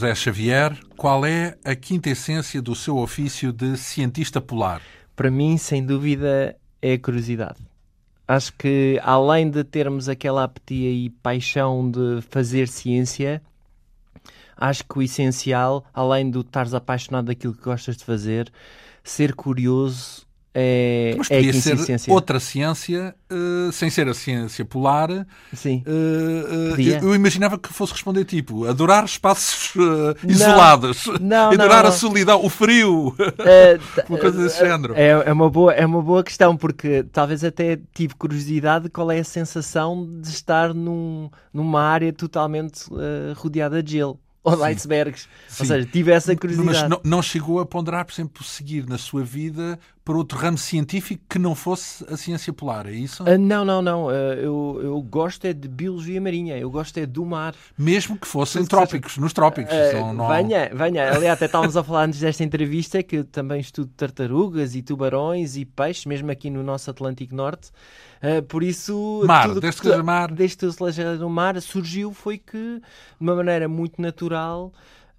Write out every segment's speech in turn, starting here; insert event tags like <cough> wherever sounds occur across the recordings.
José Xavier. Qual é a quinta essência do seu ofício de cientista polar? Para mim, sem dúvida, é a curiosidade. Acho que, além de termos aquela apetia e paixão de fazer ciência, acho que o essencial, além de estares apaixonado daquilo que gostas de fazer, ser curioso é, Mas é a podia quinta ser outra ciência, eh, sem ser a ciência polar. Sim. Eh, Podia. eu, eu imaginava que fosse responder tipo adorar espaços isolados, Não, <laughs> não, adorar a não. solidão, o frio, <laughs> uma coisa desse género. É, é, uma boa, é uma boa questão, porque talvez até tive curiosidade de qual é a sensação de estar num, numa área totalmente rodeada de gelo <laughs> ou de icebergs. Sim. Ou seja, tive essa Mas curiosidade. não, não chegou a ponderar, por exemplo, seguir na sua vida para outro ramo científico que não fosse a ciência polar, é isso? Ah, não, não, não. Ah, eu, eu gosto é de biologia marinha, eu gosto é do mar. Mesmo que fossem Ou seja, trópicos, nos trópicos. Ah, não- não- Venha, venha. Aliás, até estávamos a falar antes desta entrevista que eu também estudo tartarugas e tubarões e peixes, mesmo aqui no nosso Atlântico Norte. Ah, por isso. Mar, tudo desde que seja mar. Desde que seja no mar, surgiu foi que, de uma maneira muito natural.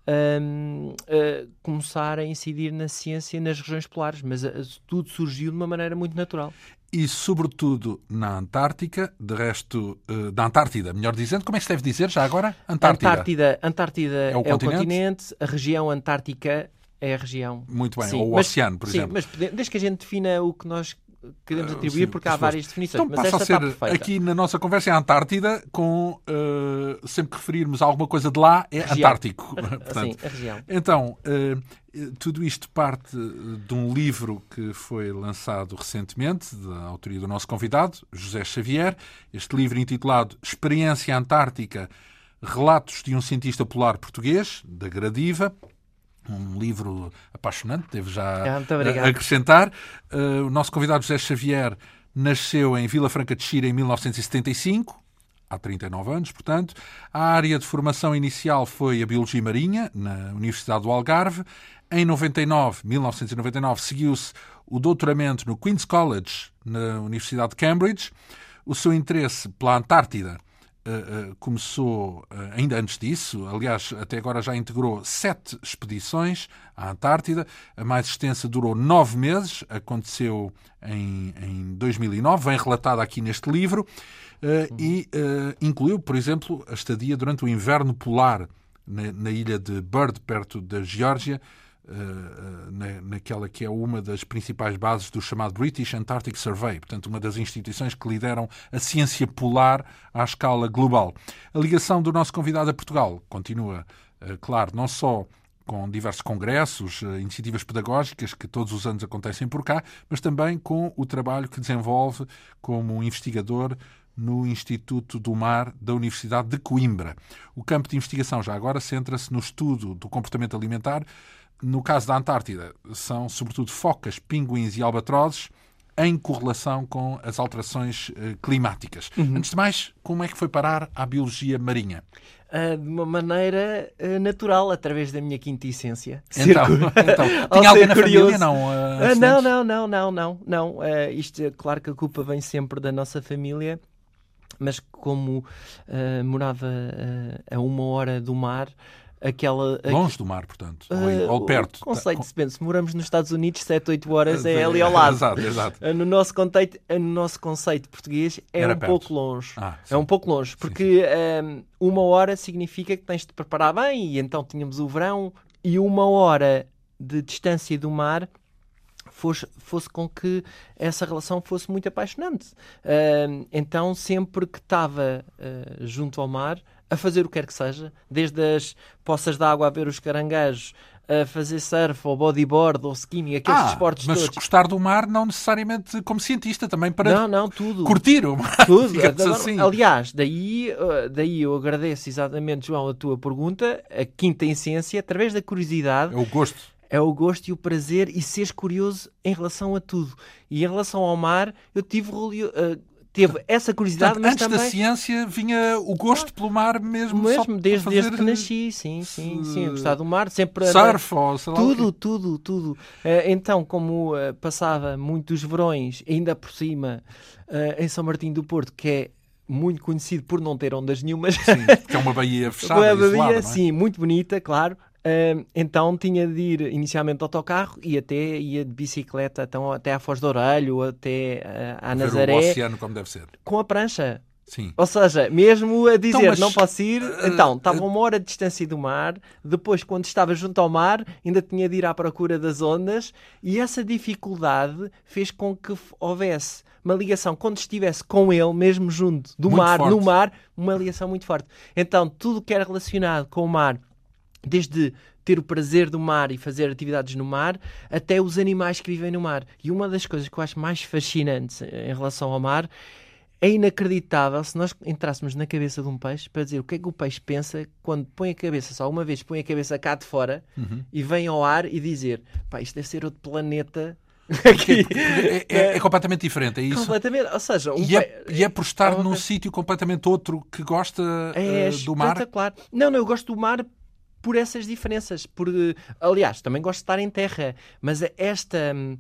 Hum, ah, começar a incidir na ciência nas regiões polares, mas ah, tudo surgiu de uma maneira muito natural. E, sobretudo, na Antártica, de resto, eh, da Antártida, melhor dizendo, como é que se deve dizer já agora? Antártida. Antártida, Antártida é, o o, continente? continente? a região antártica é a região. Muito bem. Sim, Ou o mas- oceano, por sim, exemplo. mas desde que a gente defina o que nós queremos Ah, atribuir, sim, porque há várias definições. Então passa a ser, aqui na nossa conversa, é a Antártida, com, eh, sempre que referirmos a alguma coisa de lá, é Região. Antártico. <laughs> <laughs> Portanto, Sim, a região. Então, eh, tudo isto parte de um livro que foi lançado recentemente, da autoria do nosso convidado, José Xavier. Este livro intitulado Experiência Antártica, Relatos de um Cientista Polar Português, da Gradiva. Um livro apaixonante, devo já Ah, acrescentar. Eh, o nosso convidado José Xavier nasceu em Vila Franca de Xira em 1975 há 39 anos, portanto. A área de formação inicial foi a Biologia Marinha, na Universidade do Algarve. Em 99, 1999, seguiu-se o doutoramento no Queen's College, na Universidade de Cambridge. O seu interesse pela Antártida eh, começou eh, ainda antes disso. Aliás, até agora já integrou sete expedições à Antártida. A mais extensa durou nove meses, aconteceu em, em 2009, vem relatada aqui neste livro. eh, e incluiu, por exemplo, a estadia durante o inverno polar na, na ilha de Bird, perto da Geórgia, na, naquela que é uma das principais bases do chamado British Antarctic Survey, portanto, uma das instituições que lideram a ciência polar à escala global. A ligação do nosso convidado a Portugal continua, eh, claro, não só com diversos congressos, eh, iniciativas pedagógicas que todos os anos acontecem por cá, mas também com o trabalho que desenvolve como investigador no Instituto do Mar da Universidade de Coimbra. O campo de investigação já agora centra-se no estudo do comportamento alimentar. No caso da Antártida, são sobretudo focas, pinguins e albatrozes em correlação com as alterações eh, climáticas. Antes de mais, como é que foi parar à biologia marinha? Ah, de uma maneira ah, natural, através da minha quinta essência. Então, então tinha <laughs> alguém na curioso. família? Não, antes não, não, não, não, não, não. Ah, isto, é claro que a culpa vem sempre da nossa família, mas como morava a uma hora do mar, aquela. Longe do mar, portanto, ou, Ah, ou perto. O conceito, se pensa, moramos nos Estados Unidos, 7, 8 horas é Sim, ali ao lado. Exato, exato. Ah, No nosso, conceito, ah, no nosso conceito português é Era um perto. pouco longe. Ah, é sim. um pouco longe, porque ah, uma hora significa que tens de te preparar bem, e então tínhamos o verão, e uma hora de distância do mar fosse, fosse com que essa relação fosse muito apaixonante. Ah, então, sempre que estava ah, junto ao mar, a fazer o que quer que seja, desde as poças de água a ver os caranguejos, a fazer surf, ou bodyboard, ou skimming, aqueles Ah, desportos mas todos. gostar do mar não necessariamente como cientista, também para Não, não, tudo. curtir o mar, Tudo. <laughs> Agora, assim. Aliás, daí, uh, daí eu agradeço exatamente, João, a tua pergunta. A quinta essência, através da curiosidade, É o gosto. é o gosto e o prazer e seres curioso em relação a tudo. E em relação ao mar, eu tive, uh, teve essa curiosidade, Portanto, mas antes da também... ciência vinha o gosto pelo mar mesmo. Mesmo, desde, desde fazer que nasci, sim, sim, sim. Eu gostava do mar, sempre... Surf ou sei lá Tudo, tudo, tudo. Eh, então, como eh, passava muitos verões, ainda por cima, eh, em São Martinho do Porto, que é muito conhecido por não ter ondas nenhumas. Sim, porque é uma baía <laughs> fechada, Uma isolada, baía, não é? sim, muito bonita, claro. Então tinha de ir inicialmente de autocarro e até ia de bicicleta então, até à Foz do Orelho, até ah, à Ver Nazaré, o oceano como deve ser. com a prancha. Sim. Ou seja, mesmo a dizer Então, mas, não posso ir, eh, então estava eh, uma hora de distância do mar. Depois, quando estava junto ao mar, ainda tinha de ir à procura das ondas, e essa dificuldade fez com que houvesse uma ligação quando estivesse com ele, mesmo junto do Muito mar, no forte. mar, uma ligação muito forte. Então, tudo que era relacionado com o mar, desde ter o prazer do mar e fazer atividades no mar, até os animais que vivem no mar. E uma das coisas que eu acho mais fascinantes em relação ao mar é inacreditável se nós entrássemos na cabeça de um peixe para dizer o que é que o peixe pensa quando põe a cabeça, só uma vez põe a cabeça cá de fora Uhum. e vem ao ar e dizer pá, isto deve ser outro planeta <laughs> aqui. porque é, é- é completamente diferente, é isso. Completamente. Ou seja, um E é, e é por estar é num sítio completamente outro que gosta É eh, do mar. espetacular. Não, não, eu gosto do mar por essas diferenças. Por, eh, aliás, também gosto de estar em terra, mas esta, hum,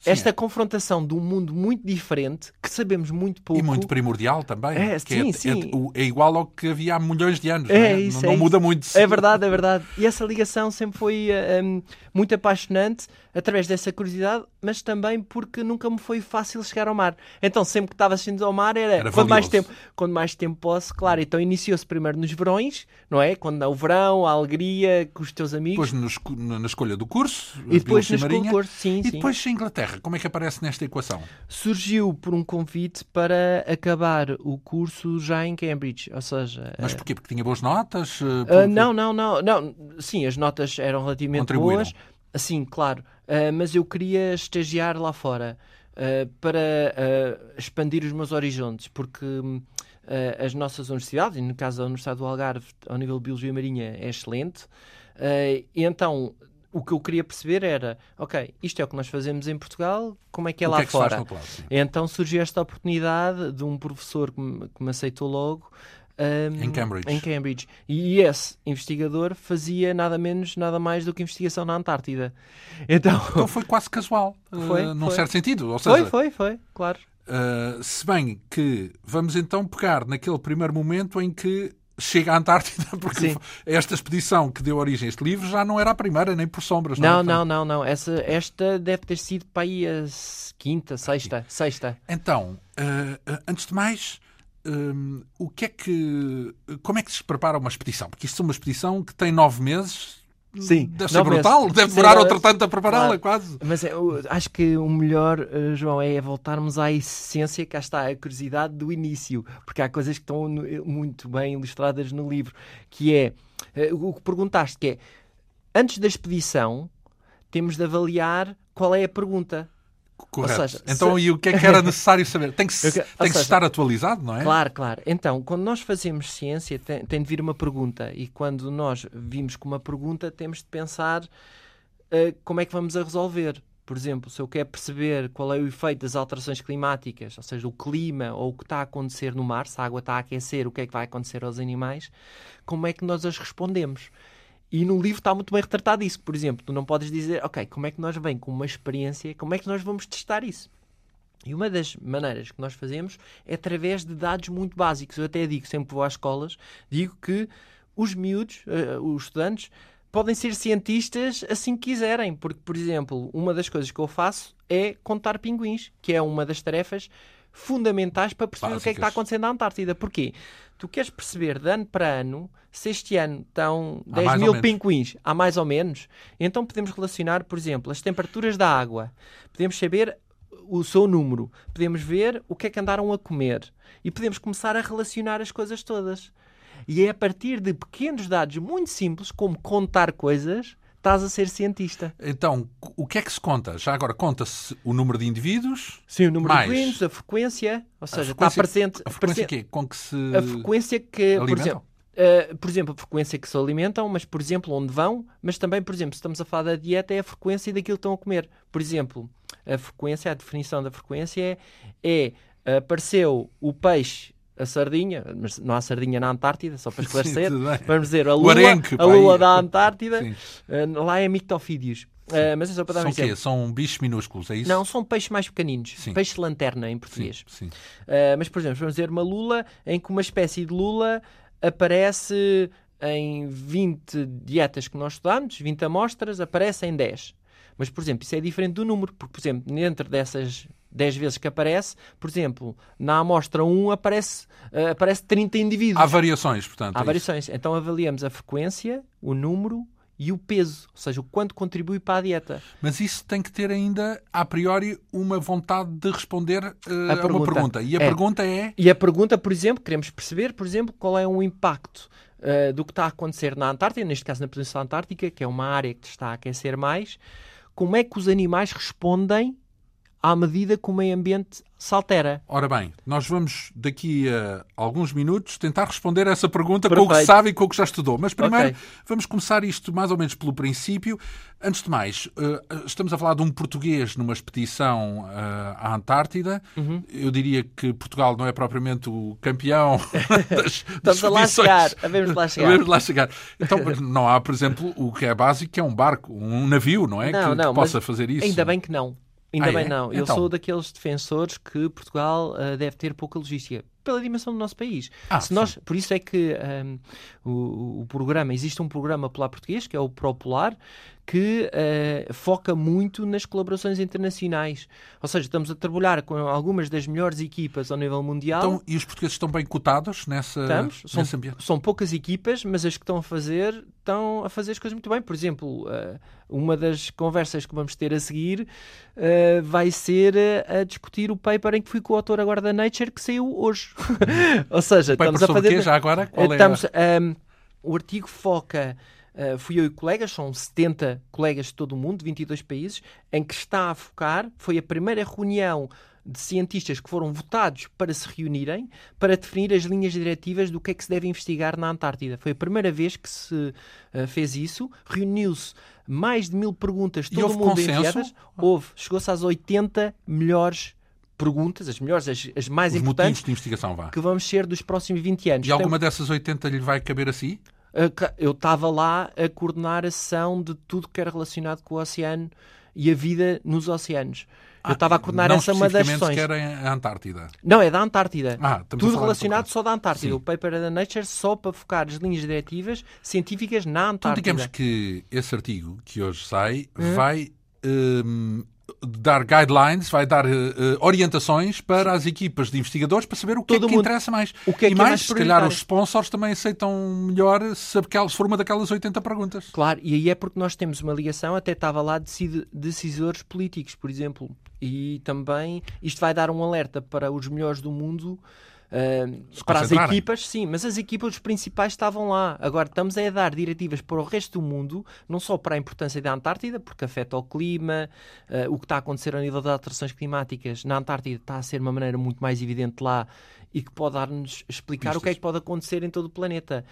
Sim, esta confrontação de um mundo muito diferente, que sabemos muito pouco. E muito primordial também. É, que sim, é, sim. É, é igual ao que havia há milhões de anos. É não, é? isso, não, é não muda muito. É verdade, é verdade. E essa ligação sempre foi eh, hum, muito apaixonante através dessa curiosidade, mas também porque nunca me foi fácil chegar ao mar. Então, sempre que estava sentindo ao mar, era, Era quando, mais tempo, quando mais tempo posso, claro. Então, iniciou-se primeiro nos verões, não é? Quando o verão, a alegria com os teus amigos. Depois no na, na escolha do curso, e depois Biologia nas Marinha. concursos, sim, E sim. depois a Inglaterra, como é que aparece nesta equação? Surgiu por um convite para acabar o curso já em Cambridge, ou seja... Mas eh, porquê? Porque tinha boas notas? porque- não, não, não, não. Sim, as notas eram relativamente boas. Sim, claro. Ah, mas eu queria estagiar lá fora ah, para ah, expandir os meus horizontes, porque hum, as nossas universidades, e no caso da Universidade do Algarve, ao nível de Biologia Marinha, é excelente. E então, o que eu queria perceber era, ok, isto é o que nós fazemos em Portugal, como é que é o lá que é que fora? Então surgiu esta oportunidade de um professor que me, que me aceitou logo. Hum, Em Cambridge. em Cambridge. E esse investigador fazia nada menos, nada mais do que investigação na Antártida. <laughs> Então, Então foi quase casual, <laughs> Foi, num foi. certo sentido. Ou seja, foi, foi, foi, claro. Uh, se bem que vamos então pegar naquele primeiro momento em que chega à Antártida, <laughs> porque Sim. esta expedição que deu origem a este livro já não era a primeira, nem por sombras. Não, é? não, não, não. Essa, esta deve ter sido para aí a quinta, sexta, sexta. Então, uh, uh, antes de mais, um, o que é que. Como é que se prepara uma expedição? Porque isto é uma expedição que tem nove meses. Sim, Deve ser brutal, meses. deve demorar não, outro tanto a prepará-la, claro. quase. Mas é, eu acho que o melhor, eh, João, é voltarmos à essência, cá está a curiosidade do início, porque há coisas que estão eh, muito bem ilustradas no livro, que é eh, o que perguntaste, que é antes da expedição temos de avaliar qual é a pergunta. Correto. seja, então, se- e o que é que era necessário saber? Tem que, <laughs> se, tem que se seja, estar atualizado, não é? Claro, claro. Então, quando nós fazemos ciência, tem, tem de vir uma pergunta. E quando nós vimos com uma pergunta, temos de pensar eh, como é que vamos a resolver. Por exemplo, se eu quero perceber qual é o efeito das alterações climáticas, ou seja, o clima ou o que está a acontecer no mar, se a água está a aquecer, o que é que vai acontecer aos animais, como é que nós as respondemos? E no livro está muito bem retratado isso. Por exemplo, tu não podes dizer, ok, como é que nós vem com uma experiência, como é que nós vamos testar isso? E uma das maneiras que nós fazemos é através de dados muito básicos. Eu até digo, sempre vou às escolas, digo que os miúdos, eh, os estudantes, podem ser cientistas assim que quiserem. Porque, por exemplo, uma das coisas que eu faço é contar pinguins, que é uma das tarefas fundamentais para perceber o que é que está Básicas. acontecendo na Antártida. Porquê? Tu queres perceber de ano para ano se este ano estão Há 10 mais ou mil pinguins, há mais ou menos. Então podemos relacionar, por exemplo, as temperaturas da água. Podemos saber o seu número. Podemos ver o que é que andaram a comer. E podemos começar a relacionar as coisas todas. E é a partir de pequenos dados muito simples, como contar coisas, estás a ser cientista. Então, o que é que se conta? Já agora conta-se o número de indivíduos, Sim, o número Mais. de pinguins, a frequência, ou seja, frequência- está presente. a frequência presente- quê? com que se a frequência que, por alimentam? exemplo, eh, por exemplo, a frequência que se alimentam, mas por exemplo, onde vão, mas também, por exemplo, se estamos a falar da dieta, é a frequência daquilo que estão a comer. Por exemplo, a frequência, a definição da frequência é, é apareceu o peixe, a sardinha, mas não há sardinha na Antártida, só para <laughs> Sim, esclarecer. bem. Vamos dizer, a lula, arenque, a lula aí. da Antártida, Sim. eh, lá é mictofídeos. Uh, mas é só para dar São um exemplo. quê? São bichos minúsculos, é isso? Não, são peixes mais pequeninos. Sim. Peixe lanterna em Sim, português. sim. Uh, mas, por exemplo, vamos dizer uma lula em que uma espécie de lula aparece em 20 dietas que nós estudamos, 20 amostras, aparece em 10. Mas, por exemplo, isso é diferente do número, porque, por exemplo, dentro dessas 10 vezes que aparece, por exemplo, na amostra 1 aparece, uh, aparece 30 indivíduos. Há variações, portanto. Há é variações. Então avaliamos a frequência, o número e o peso, ou seja, o quanto contribui para a dieta. Mas isso tem que ter ainda, a priori, uma vontade de responder uh, a, uma pergunta. pergunta. E a É. pergunta é. E a pergunta, por exemplo, queremos perceber, por exemplo, qual é o impacto uh, do que está a acontecer na Antártida, neste caso na Península Antártica, que é uma área que está a aquecer mais, como é que os animais respondem à medida que o meio ambiente se altera. Ora bem, nós vamos daqui a alguns minutos tentar responder a essa pergunta com o que Perfeito. sabe e com o que já estudou. Mas primeiro Ok. vamos começar isto mais ou menos pelo princípio. Antes de mais, eh, estamos a falar de um português numa expedição eh, à Antártida. Uhum. Eu diria que Portugal não é propriamente o campeão <laughs> das, Estamos a lá chegar, havemos lá chegar. Havemos lá chegar. Então não há, por exemplo, o que é básico, que é um barco, um navio, não é? Não, que, não, que possa fazer isso. Ainda bem que não. Ainda Ah, bem é? não. Eu Então. sou daqueles defensores que Portugal ah, deve ter pouca logística pela dimensão do nosso país. Ah, Se nós, por isso é que ahm, o, o programa, existe um programa polar português, que é o ProPolar, que ah, foca muito nas colaborações internacionais. Ou seja, estamos a trabalhar com algumas das melhores equipas ao nível mundial. Então, e os portugueses estão bem cotados nessa, Estamos. São, nesse ambiente? são poucas equipas, mas as que estão a fazer estão a fazer as coisas muito bem. Por exemplo, eh, uma das conversas que vamos ter a seguir eh, vai ser a discutir o paper em que fui coautor agora da Nature que saiu hoje. <laughs> Ou seja, estamos a fazer. quê, já agora? Qual é Estamos, ehm, o artigo foca. eh, fui eu e colegas, são 70 colegas de todo o mundo, de 22 países, em que está a focar. Foi a primeira reunião de cientistas que foram votados para se reunirem para definir as linhas diretivas do que é que se deve investigar na Antártida. Foi a primeira vez que se eh, fez isso. Reuniu-se mais de mil perguntas, todo o mundo consenso? enviadas. Houve. Chegou-se às 80 melhores perguntas, as melhores, as, as mais Os motivos importantes, de investigação, vá. que vamos ser dos próximos 20 anos. E alguma dessas 80 lhe vai caber a si? Ca- eu estava lá a coordenar a sessão de tudo que era relacionado com o oceano e a vida nos oceanos. Eu estava a coordenar não essa uma das sessões. sequer a Antártida. Não, é da Antártida. Ah, tudo relacionado só da Antártida. Sim. O paper é da Nature só para focar as linhas diretivas científicas na Então, Antártida. digamos que esse artigo que hoje sai Hum. vai hum, dar guidelines, vai dar eh, orientações para as equipas de investigadores para saber o que Todo é que mundo. interessa mais. O que é e que é mais, mais se calhar, os sponsors também aceitam melhor se, for uma daquelas 80 perguntas. Claro, e aí é porque nós temos uma ligação, até estava lá decide- decisores políticos, por exemplo. E também isto vai dar um alerta para os melhores do mundo, ah, para as equipas, sim, mas as equipas principais estavam lá. Agora estamos a dar diretivas para o resto do mundo, não só para a importância da Antártida, porque afeta o clima, ah, o que está a acontecer a nível das alterações climáticas na Antártida está a ser uma maneira muito mais evidente lá e que pode dar-nos explicar o que é que pode acontecer em todo o planeta.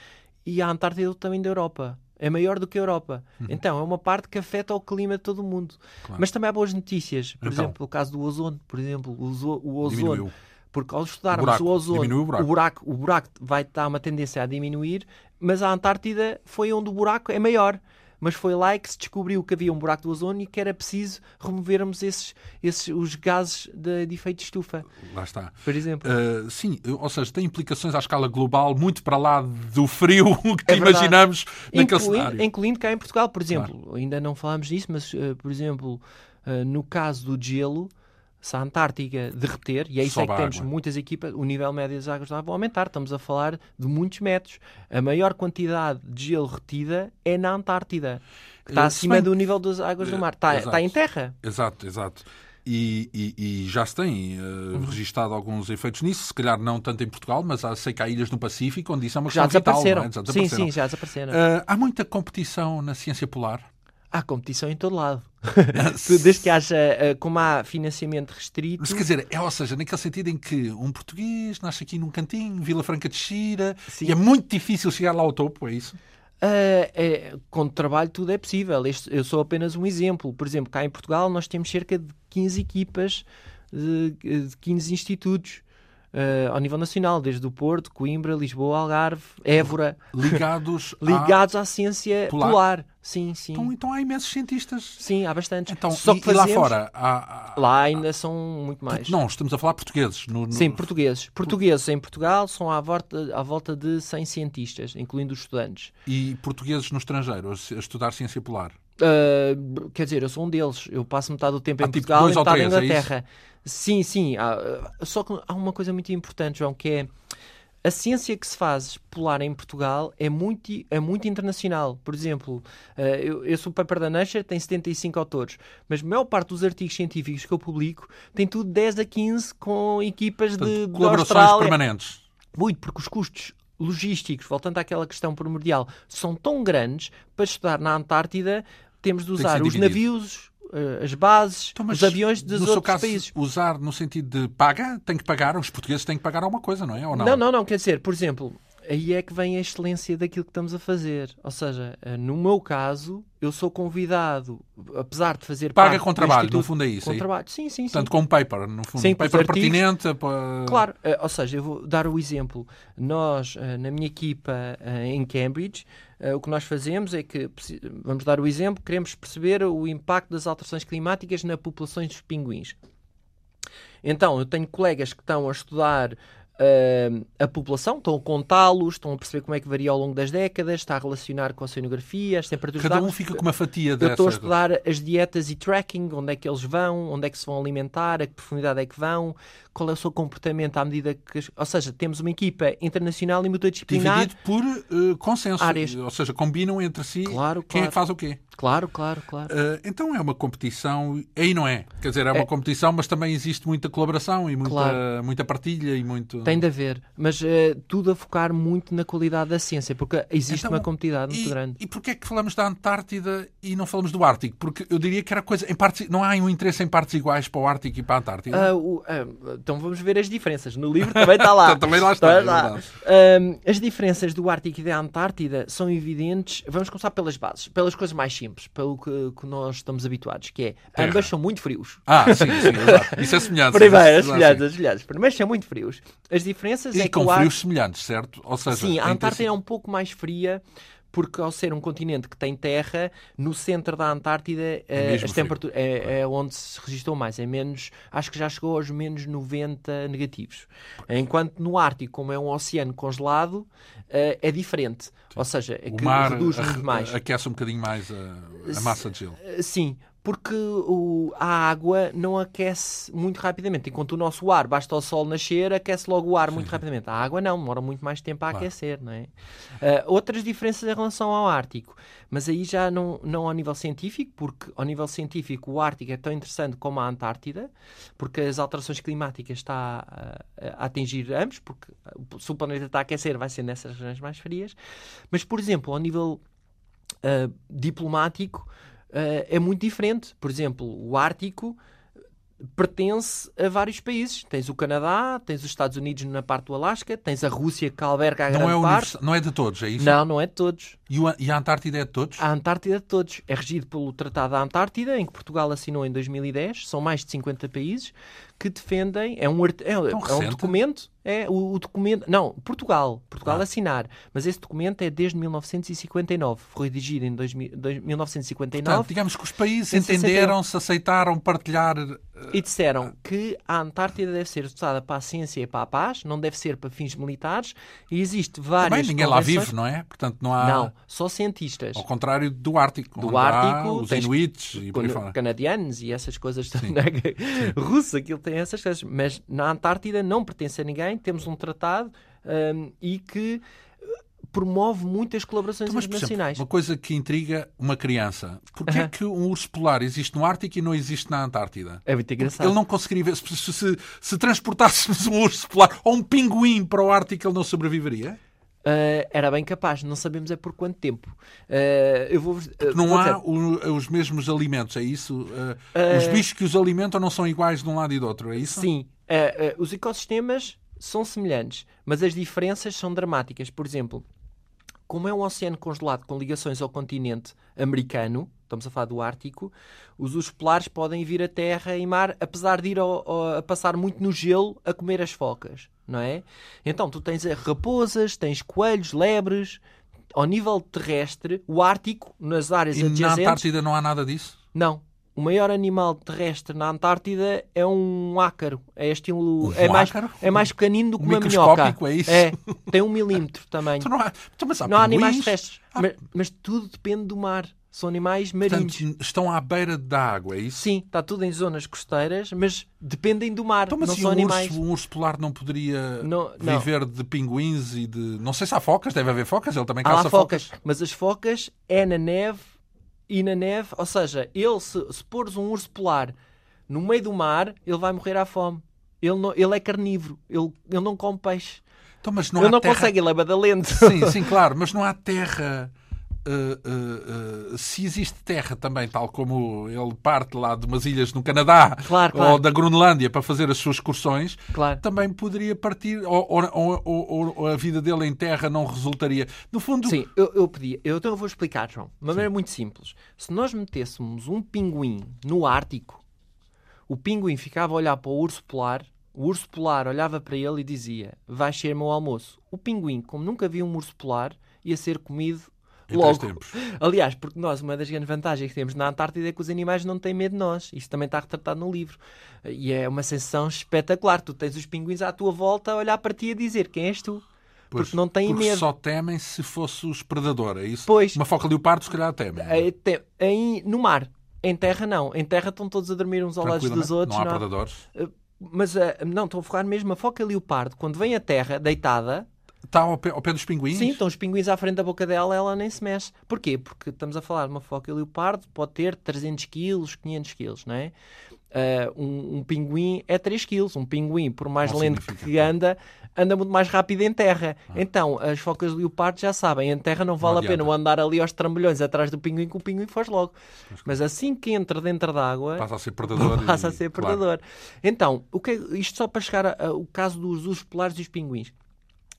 E a Antártida tamanho da Europa. É maior do que a Europa. Então, é uma parte que afeta o clima de todo o mundo. Uhum. Claro. Mas também há boas notícias. Por Então. exemplo, o caso do ozono. Por exemplo, o ozono. Diminuiu. Porque ao estudarmos buraco. o ozono, Diminuiu o buraco. o buraco vai dar uma tendência a diminuir, mas a Antártida foi onde o buraco é maior. Mas foi lá que se descobriu que havia um buraco do ozono e que era preciso removermos esses, esses, os gases de, de efeito de estufa, Lá está. por exemplo. Uh, sim, ou seja, tem implicações à escala global muito para lá do frio <laughs> que É imaginamos naquele incluindo, cenário. incluindo cá em Portugal, por exemplo. Ainda não falámos disso, mas, eh, por exemplo, eh, no caso do gelo, se a Antártica derreter, e é isso é que a temos água. muitas equipas, o nível médio das águas lá vai aumentar. Estamos a falar de muitos metros. A maior quantidade de gelo retida é na Antártida, que está Eh, acima bem- do nível das águas do mar. Está, está em terra. Exato, exato. E, e- e já se tem uh, Uhum. registado alguns efeitos nisso, se calhar não tanto em Portugal, mas há, sei que há ilhas no Pacífico onde isso é uma Já questão vital, desapareceram. não é? Já Sim, desapareceram. sim, já desapareceram. Uh, há muita competição na ciência polar. Há competição em todo lado. <laughs> Desde que haja, eh, como há financiamento restrito. Mas quer dizer, é, ou seja, naquele sentido em que um português nasce aqui num cantinho, Vila Franca de Xira, Sim. e é muito difícil chegar lá ao topo, é isso? Ah, é, com trabalho tudo é possível. Este- eu sou apenas um exemplo. Por exemplo, cá em Portugal nós temos cerca de 15 equipas, de, de 15 institutos. Uh, ao nível nacional, desde o Porto, Coimbra, Lisboa, Algarve, Évora. Ligados, <laughs> ligados à, à ciência polar. polar. Sim, sim. Então, então, há imensos cientistas. Sim, há bastantes. Então, Só e, que fazemos... lá fora? Há, há, lá ainda são muito mais. Não, estamos a falar portugueses. No, no... Sim, portugueses. Portugueses em Portugal são à volta, à volta de 100 cientistas, incluindo os estudantes. E portugueses no estrangeiro, a estudar ciência polar? Uh, quer dizer, eu sou um deles. Eu passo metade do tempo há em tipo Portugal e metade em Inglaterra. É sim, sim. Há, só que há uma coisa muito importante, João, que é a ciência que se faz polar em Portugal é muito, é muito internacional. Por exemplo, uh, eu, eu sou o paper da Nature, tem 75 autores, mas a maior parte dos artigos científicos que eu publico tem tudo 10 a 15 com equipas de, de colaborações permanentes. Muito, porque os custos logísticos, voltando àquela questão primordial, são tão grandes para estudar na Antártida, temos de usar os navios, uh, as bases, então, os aviões dos outros caso, países. Usar no sentido de paga, tem que pagar, os portugueses têm que pagar alguma coisa, não é? Ou não? não, não, não, quer dizer, por exemplo, aí é que vem a excelência daquilo que estamos a fazer. Ou seja, eh, no meu caso, eu sou convidado, apesar de fazer Paga com trabalho, no fundo é isso. Com é? trabalho, sim, sim. Portanto, sim. com paper, no fundo. Sim, um paper artigos, pertinente. Para... Claro, eh, ou seja, eu vou dar o exemplo. Nós, na minha equipa em Cambridge, o que nós fazemos é que, vamos dar o exemplo, queremos perceber o impacto das alterações climáticas na populações dos pinguins. Então, eu tenho colegas que estão a estudar uh, a população, estão a contá-los, estão a perceber como é que varia ao longo das décadas, está a relacionar com a oceanografia, as temperaturas Cada um fica com uma fatia dessa. Eu estou a estudar as dietas e tracking, onde é que eles vão, onde é que se vão alimentar, a que profundidade é que vão, qual é o seu comportamento à medida que... Ou seja, temos uma equipa internacional e multidisciplinar... Dividido por uh, consenso, áreas. ou seja, combinam entre si claro, quem claro. é que faz o quê. Claro, claro, claro. Uh, então é uma competição, aí não é. Quer dizer, é uma é... competição, mas também existe muita colaboração e muita, claro. muita partilha e muito. Tem de haver, mas uh, tudo a focar muito na qualidade da ciência, porque existe então, uma competitividade muito grande. E porquê é que falamos da Antártida e não falamos do Ártico? Porque eu diria que era coisa. Em partes, não há um interesse em partes iguais para o Ártico e para a Antártida? Uh, então vamos ver as diferenças. No livro também está lá. <laughs> também lá está. lá. as diferenças do Ártico e da Antártida são evidentes. Vamos começar pelas bases, pelas coisas mais simples pelo que, que nós estamos habituados, que é Terra. ambas são muito frios. Ah, sim, sim, Isso é semelhante. Primeiro, as semelhantes, as semelhantes. Primeiro são muito frios. As diferenças e é com que frios ar... semelhantes, certo? Ou seja, sim, a Antártida é um pouco mais fria porque ao ser um continente que tem terra, no centro da Antártida é as temperaturas é, é, onde se registrou mais, é menos, acho que já chegou aos menos 90 negativos. Enquanto no Ártico, como é um oceano congelado, eh, é diferente. Ou seja, é o que mar reduz muito mais. Aquece um bocadinho mais a, a massa de gelo. Sim, porque o, a água não aquece muito rapidamente. Enquanto o nosso ar, basta o sol nascer, aquece logo o ar muito rapidamente. A água não, demora muito mais tempo a claro. aquecer. Não é? Uh, outras diferenças em relação ao Ártico, mas aí já não, não ao nível científico, porque ao nível científico o Ártico é tão interessante como a Antártida, porque as alterações climáticas está a, a atingir ambos, porque se o planeta está a aquecer, vai ser nessas regiões mais frias. Mas, por exemplo, ao nível uh, diplomático, é muito diferente. Por exemplo, o Ártico pertence a vários países. Tens o Canadá, tens os Estados Unidos na parte do Alasca, tens a Rússia que alberga a não grande é parte. Não é de todos, é isso? Não, não é de todos. E a Antártida é de todos? A Antártida é de todos. É regido pelo Tratado da Antártida, em que Portugal assinou em 2010. São mais de 50 países que defendem. É um, é, é um documento. É o, o, documento. Não, Portugal. Portugal ah. assinar. Mas esse documento é desde 1959. Foi redigido em 2000, 1959. Portanto, digamos que os países entenderam-se, aceitaram partilhar. E disseram que a Antártida deve ser usada para a ciência e para a paz, não deve ser para fins militares. E existe várias. Também ninguém lá vive, não é? Portanto, não há. Não, só cientistas. Ao contrário do Ártico. Do Ártico, os Inuits e por aí fora. canadianos e essas coisas. Né? <laughs> Russo, aquilo tem essas coisas. Mas na Antártida não pertence a ninguém. Temos um tratado um, e que promove muitas colaborações então, mas, internacionais. Exemplo, uma coisa que intriga uma criança. Porquê uh -huh. é que um urso polar existe no Ártico e não existe na Antártida? É muito engraçado. Porque ele não conseguiria ver. Se, se, se, se transportássemos um urso polar ou um pinguim para o Ártico, ele não sobreviveria? Uh, era bem capaz, não sabemos é por quanto tempo. Uh, eu vou, não vou há o, os mesmos alimentos, é isso? os bichos que os alimentam não são iguais de um lado e do outro, é isso? Sim, os ecossistemas são semelhantes, mas as diferenças são dramáticas. Por exemplo, como é um oceano congelado com ligações ao continente americano, estamos a falar do Ártico, os ursos polares podem vir a terra e mar, apesar de ir ao, ao, a passar muito no gelo a comer as focas, não é? Então, tu tens raposas, tens coelhos, lebres. Ao nível terrestre, o Ártico, nas áreas E na adjacentes... Antártida não há nada disso? Não. O maior animal terrestre na Antártida é um ácaro. É estilo. Um é, mais, ácaro? é mais pequenino do que uma minhoca. É isso? É, tem um milímetro <laughs> também. Então não há, então, mas há Não há animais terrestres. há- Mas, mas tudo depende do mar. São animais marinhos. Portanto, estão à beira da água, é isso? Sim, está tudo em zonas costeiras, mas dependem do mar. Então, mas não são um animais. urso, um urso polar não poderia Não- não. viver de pinguins e de. Não sei se há focas, deve haver focas, ele também Há caça lá focas, mas as focas é na neve e na neve, ou seja, ele se, se pôres um urso polar no meio do mar, ele vai morrer à fome. Ele, não, ele é carnívoro, ele, ele não come peixe. Então, mas não ele não terra... consegue, ele é badalento. Sim, sim, <laughs> claro, mas não há terra. Uh, uh, se existe terra também, tal como ele parte lá de umas ilhas no Canadá Claro, claro. ou da Groenlândia para fazer as suas excursões, Claro. também poderia partir, ou, ou- ou- ou- a vida dele em terra não resultaria. No fundo, Sim, eu, eu pedi. Eu, então vou explicar, João. De uma maneira muito simples. Se nós metêssemos um pinguim no Ártico, o pinguim ficava a olhar para o urso polar, o urso polar olhava para ele e dizia: Vai ser meu almoço. O pinguim, como nunca viu um urso polar, ia ser comido <laughs> logo. Aliás, porque nós, uma das grandes vantagens que temos na Antártida é que os animais não têm medo de nós. Isso também está retratado no livro. E é uma sensação espetacular. Tu tens os pinguins à tua volta a olhar para ti e a dizer quem és tu. Pois, porque não têm porque medo. só temem se fosse os predador, é isso? Pois. Uma foca leopardo, se calhar temem. Eh, te- em- no mar. Em terra, não. Em terra estão todos a dormir uns ao lado dos outros. não há não predadores. Mas eh, não, estou a focar mesmo. A foca leopardo, quando vem à terra, deitada, Está ao pé, ao pé dos pinguins? sim, estão os pinguins à frente da boca dela, ela nem se mexe. Porquê? Porque estamos a falar de uma foca leopardo, pode ter 300 quilos, 500 quilos, não é? Eh, um, um pinguim é 3 quilos. Um pinguim, por mais Não lento significa que anda, anda muito mais rápido em terra. Então, as focas leopardo já sabem, em terra não vale a pena andar ali aos trambolhões atrás do pinguim, que o pinguim foge logo. Mas assim que entra dentro da água, Passa a ser predador. <laughs> passa a e- ser claro. predador. Então, o que é- isto só para chegar a- a- o caso dos ursos polares e os pinguins.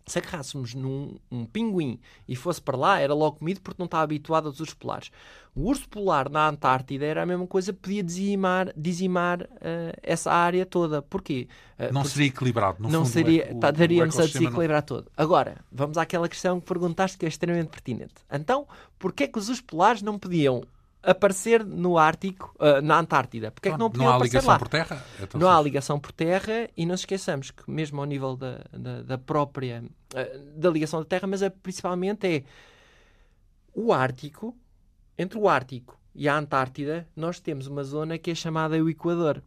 Se agarrássemos num um pinguim e fosse para lá, era logo comido porque não está habituado aos ursos polares. O urso polar na Antártida era a mesma coisa, podia dizimar, dizimar eh, essa área toda. Porquê? Eh, Não seria equilibrado. No não fundo, seria, o- tá- daríamos a ecossistema não- desequilibrar todo. Agora, vamos àquela questão que perguntaste que é extremamente pertinente. Então, porquê é que os ursos polares não podiam aparecer no Ártico, ah, na Antártida? Porquê é que não podiam há aparecer ligação lá? por terra? Então, Não há ligação por terra e não esqueçamos que mesmo ao nível da, da, da própria ah, da ligação da terra, mas é, principalmente é o Ártico, entre o Ártico e a Antártida, nós temos uma zona que é chamada o Equador.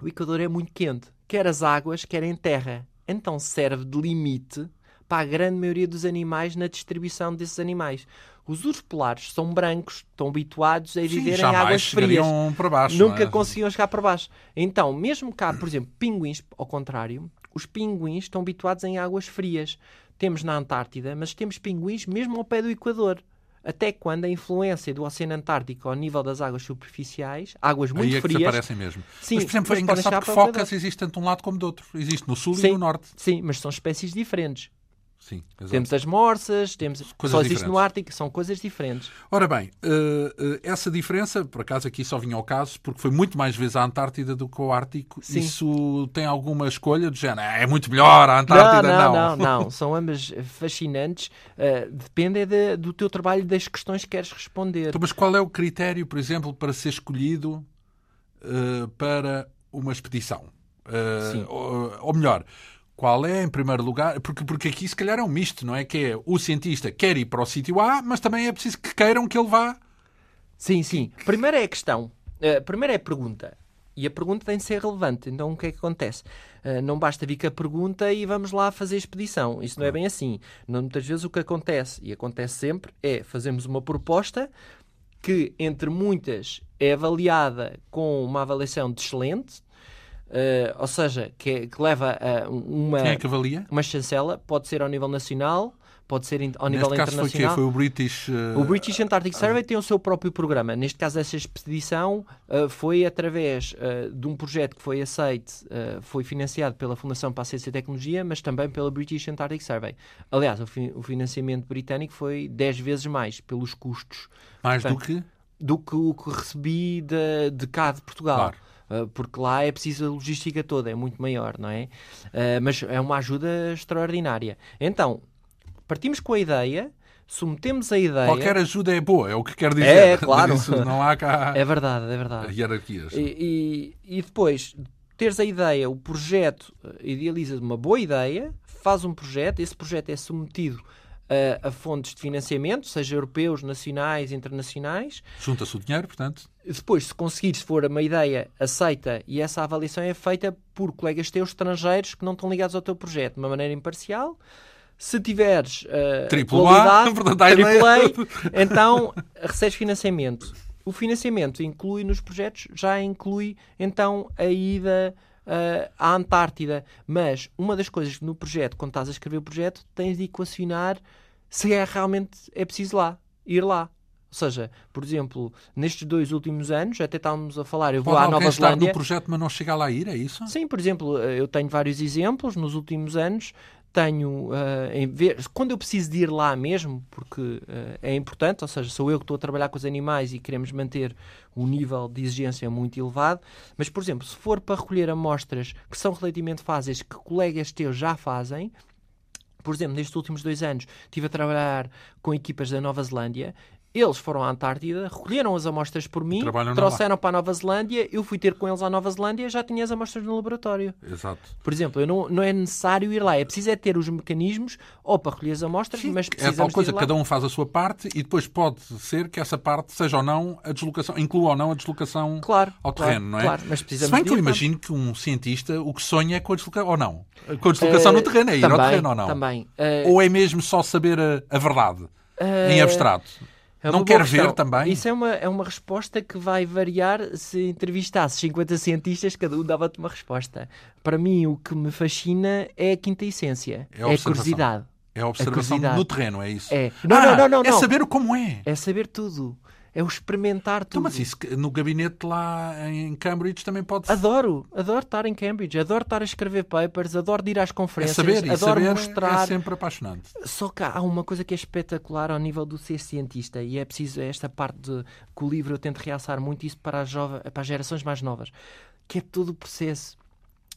O Equador é muito quente, quer as águas, quer em terra. Então serve de limite para a grande maioria dos animais na distribuição desses animais. Os ursos polares são brancos, estão habituados a Sim, viver em jamais águas frias para baixo. nunca é? conseguiam chegar para baixo. Então, mesmo cá, por exemplo, pinguins, ao contrário, os pinguins estão habituados em águas frias. Temos na Antártida, mas temos pinguins mesmo ao pé do Equador. Até quando a influência do Oceano Antártico ao nível das águas superficiais, águas muito Aí é que frias, desaparecem mesmo. Sim, mas, por exemplo, mas é engraçado que focas existem tanto de um lado como do outro. Existe no sul e Sim. no norte. sim, mas são espécies diferentes. Sim. Temos as morsas, temos Coisas só existe no diferentes. Ártico, são coisas diferentes. Ora bem, eh, eh, essa diferença, por acaso aqui só vinha ao caso, porque foi muito mais vezes a Antártida do que o Ártico. Sim. Isso tem alguma escolha do género? "Ah, É muito melhor a Antártida? não, não, não, não. <laughs> São ambas fascinantes. Uh, depende é de- do teu trabalho e das questões que queres responder. Então, mas qual é o critério, por exemplo, para ser escolhido eh, para uma expedição? Eh, Sim. ou, ou melhor, qual é, em primeiro lugar, porque, porque aqui se calhar é um misto, não é? Que é o cientista quer ir para o sítio A, mas também é preciso que queiram que ele vá. Sim, sim. Primeiro é a questão. Uh, primeiro é a pergunta. E a pergunta tem de ser relevante. Então o que é que acontece? Uh, não basta vir com a pergunta e vamos lá fazer a expedição. Isso não é bem assim. Não, muitas vezes o que acontece, e acontece sempre, é fazermos uma proposta que, entre muitas, é avaliada com uma avaliação de excelente, uh, ou seja, que, que leva a uma Quem é que avalia? uma chancela pode ser ao nível nacional, pode ser ao nível Neste caso foi, quê? internacional. foi o British... uh, O British Antarctic Survey tem o seu próprio programa. Neste caso, essa expedição uh, foi através de um projeto que foi aceite, uh, foi financiado pela Fundação para a Ciência e Tecnologia, mas também pela British Antarctic Survey. Aliás, o, fi- o financiamento britânico foi 10 vezes mais pelos custos Mais do portanto, que... do que o que recebi de, de cá de Portugal. Claro. Uh, Porque lá é preciso a logística toda, é muito maior, não é? Uh, mas é uma ajuda extraordinária. Então, partimos com a ideia, submetemos a ideia. Qualquer ajuda é boa, é o que quer dizer. É, claro. <laughs> Isso não há cá <laughs> É verdade, é verdade. hierarquias. E, e, e depois teres a ideia, o projeto uh, idealiza uma boa ideia, faz um projeto, esse projeto é submetido uh, a fontes de financiamento, seja europeus, nacionais, internacionais. Junta-se o dinheiro, portanto. Depois, se conseguires, se for uma ideia aceita e essa avaliação é feita por colegas teus estrangeiros que não estão ligados ao teu projeto de uma maneira imparcial. Se tiveres uh, Triplo A, <laughs> portanto, A, ideia. então recebes financiamento. O financiamento inclui nos projetos, já inclui então a ida uh, à Antártida. Mas uma das coisas que no projeto, quando estás a escrever o projeto, tens de equacionar se é realmente é preciso lá, ir lá. Ou seja, por exemplo, nestes dois últimos anos, até estávamos a falar, eu vou Pode à Nova Zelândia. no projeto, mas não chega lá a ir, é isso? Sim, por exemplo, eh, eu tenho vários exemplos nos últimos anos. Tenho, eh, em vez, quando eu preciso de ir lá mesmo, porque eh, é importante, ou seja, sou eu que estou a trabalhar com os animais e queremos manter um nível de exigência muito elevado, mas, por exemplo, se for para recolher amostras que são relativamente fáceis, que colegas teus já fazem, por exemplo, nestes últimos dois anos estive a trabalhar com equipas da Nova Zelândia. Eles foram à Antártida, recolheram as amostras por mim, trabalham trouxeram para a Nova Zelândia, eu fui ter com eles à Nova Zelândia já tinha as amostras no laboratório. Exato. Por exemplo, não, não é necessário ir lá, é preciso é ter os mecanismos ou para recolher as amostras, mas É precisamos tal de coisa, cada um faz a sua parte e depois pode ser que essa parte seja ou não a deslocação, inclua ou não a deslocação Claro, ao claro, terreno, não é? claro, mas Se precisamos bem de que eu imagino que um cientista o que sonha é com a deslocação, ou não? Com a deslocação Eh, no terreno, é ir ao também, terreno ou não? Também. Eh, Ou é mesmo só saber a, a verdade, em eh, abstrato? É não quer ver questão. também? Isso é uma, é uma resposta que vai variar se entrevistasses 50 cientistas, cada um dava-te uma resposta. Para mim, o que me fascina é a quinta essência, É é a a observação. curiosidade. É a observação curiosidade. no terreno, é isso? É. Não, Ah, não, não, não, É não. saber como é. É saber tudo. É o experimentar tudo. Então, mas isso no gabinete lá em Cambridge também pode ser. Adoro, adoro estar em Cambridge, adoro estar a escrever papers, adoro ir às É conferências, saber, e adoro saber mostrar. é sempre apaixonante. Só que há uma coisa que é espetacular ao nível do ser cientista e é preciso esta parte de, que o livro eu tento realçar muito isso para as, jove, para as gerações mais novas, que é todo o processo.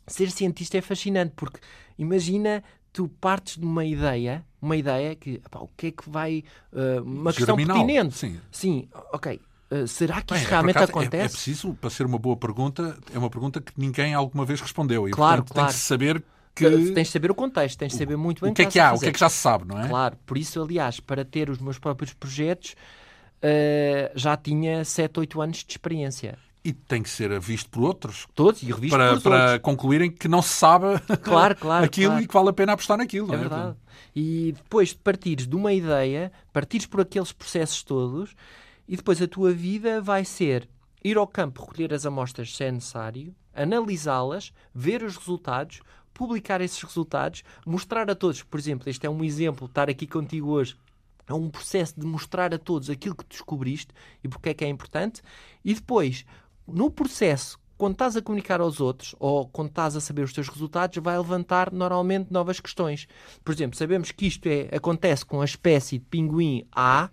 Ser cientista é fascinante porque imagina tu partes de uma ideia, uma ideia que epá, o que é que vai uh, uma questão Germinal, pertinente. sim. Sim, ok. Uh, será que Bem, isto é, realmente acaso, é- acontece? É, preciso, para ser uma boa pergunta, é uma pergunta que ninguém alguma vez respondeu. E, Claro, portanto, claro. tem que saber que, Tens de saber o contexto, tens de saber muito bem o que é que há, o que é que já se sabe, não é? Claro, por isso, aliás, para ter os meus próprios projetos, eh, já tinha 7, 8 anos de experiência. E tem que ser visto por outros Todos e revisto para, por para outros. concluírem que não se sabe <laughs> Claro, claro, aquilo claro. e que vale a pena apostar naquilo. É não verdade. E depois de partires de uma ideia, partires por aqueles processos todos, e depois a tua vida vai ser ir ao campo recolher as amostras se é necessário, analisá-las, ver os resultados, publicar esses resultados, mostrar a todos, por exemplo, este é um exemplo, estar aqui contigo hoje, é um processo de mostrar a todos aquilo que descobriste e porque é que é importante, e depois, no processo, quando estás a comunicar aos outros ou quando estás a saber os teus resultados, vai levantar normalmente novas questões. Por exemplo, sabemos que isto é, acontece com a espécie de pinguim A.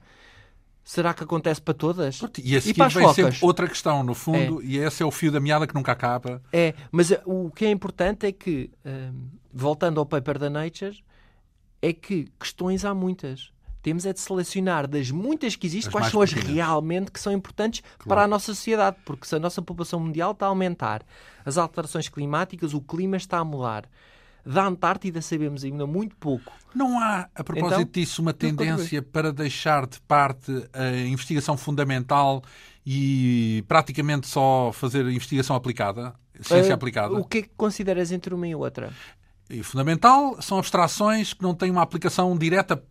Será que acontece para todas? E a seguir para as vem focas? sempre outra questão, no fundo, e esse é o fio da meada que nunca acaba. É, mas eh, o que é importante é que, hum, voltando ao paper da Nature, é que questões há muitas. Temos é de selecionar das muitas que existem As quais são as realmente que são importantes para a nossa sociedade. Porque se a nossa população mundial está a aumentar, as alterações climáticas, o clima está a mudar. Da Antártida sabemos ainda muito pouco. Não há, a propósito Então, disso, uma qualquer tendência para deixar de parte a investigação fundamental e praticamente só fazer investigação aplicada, ciência Eh, aplicada? O que é que consideras entre uma e outra? E fundamental são abstrações que não têm uma aplicação direta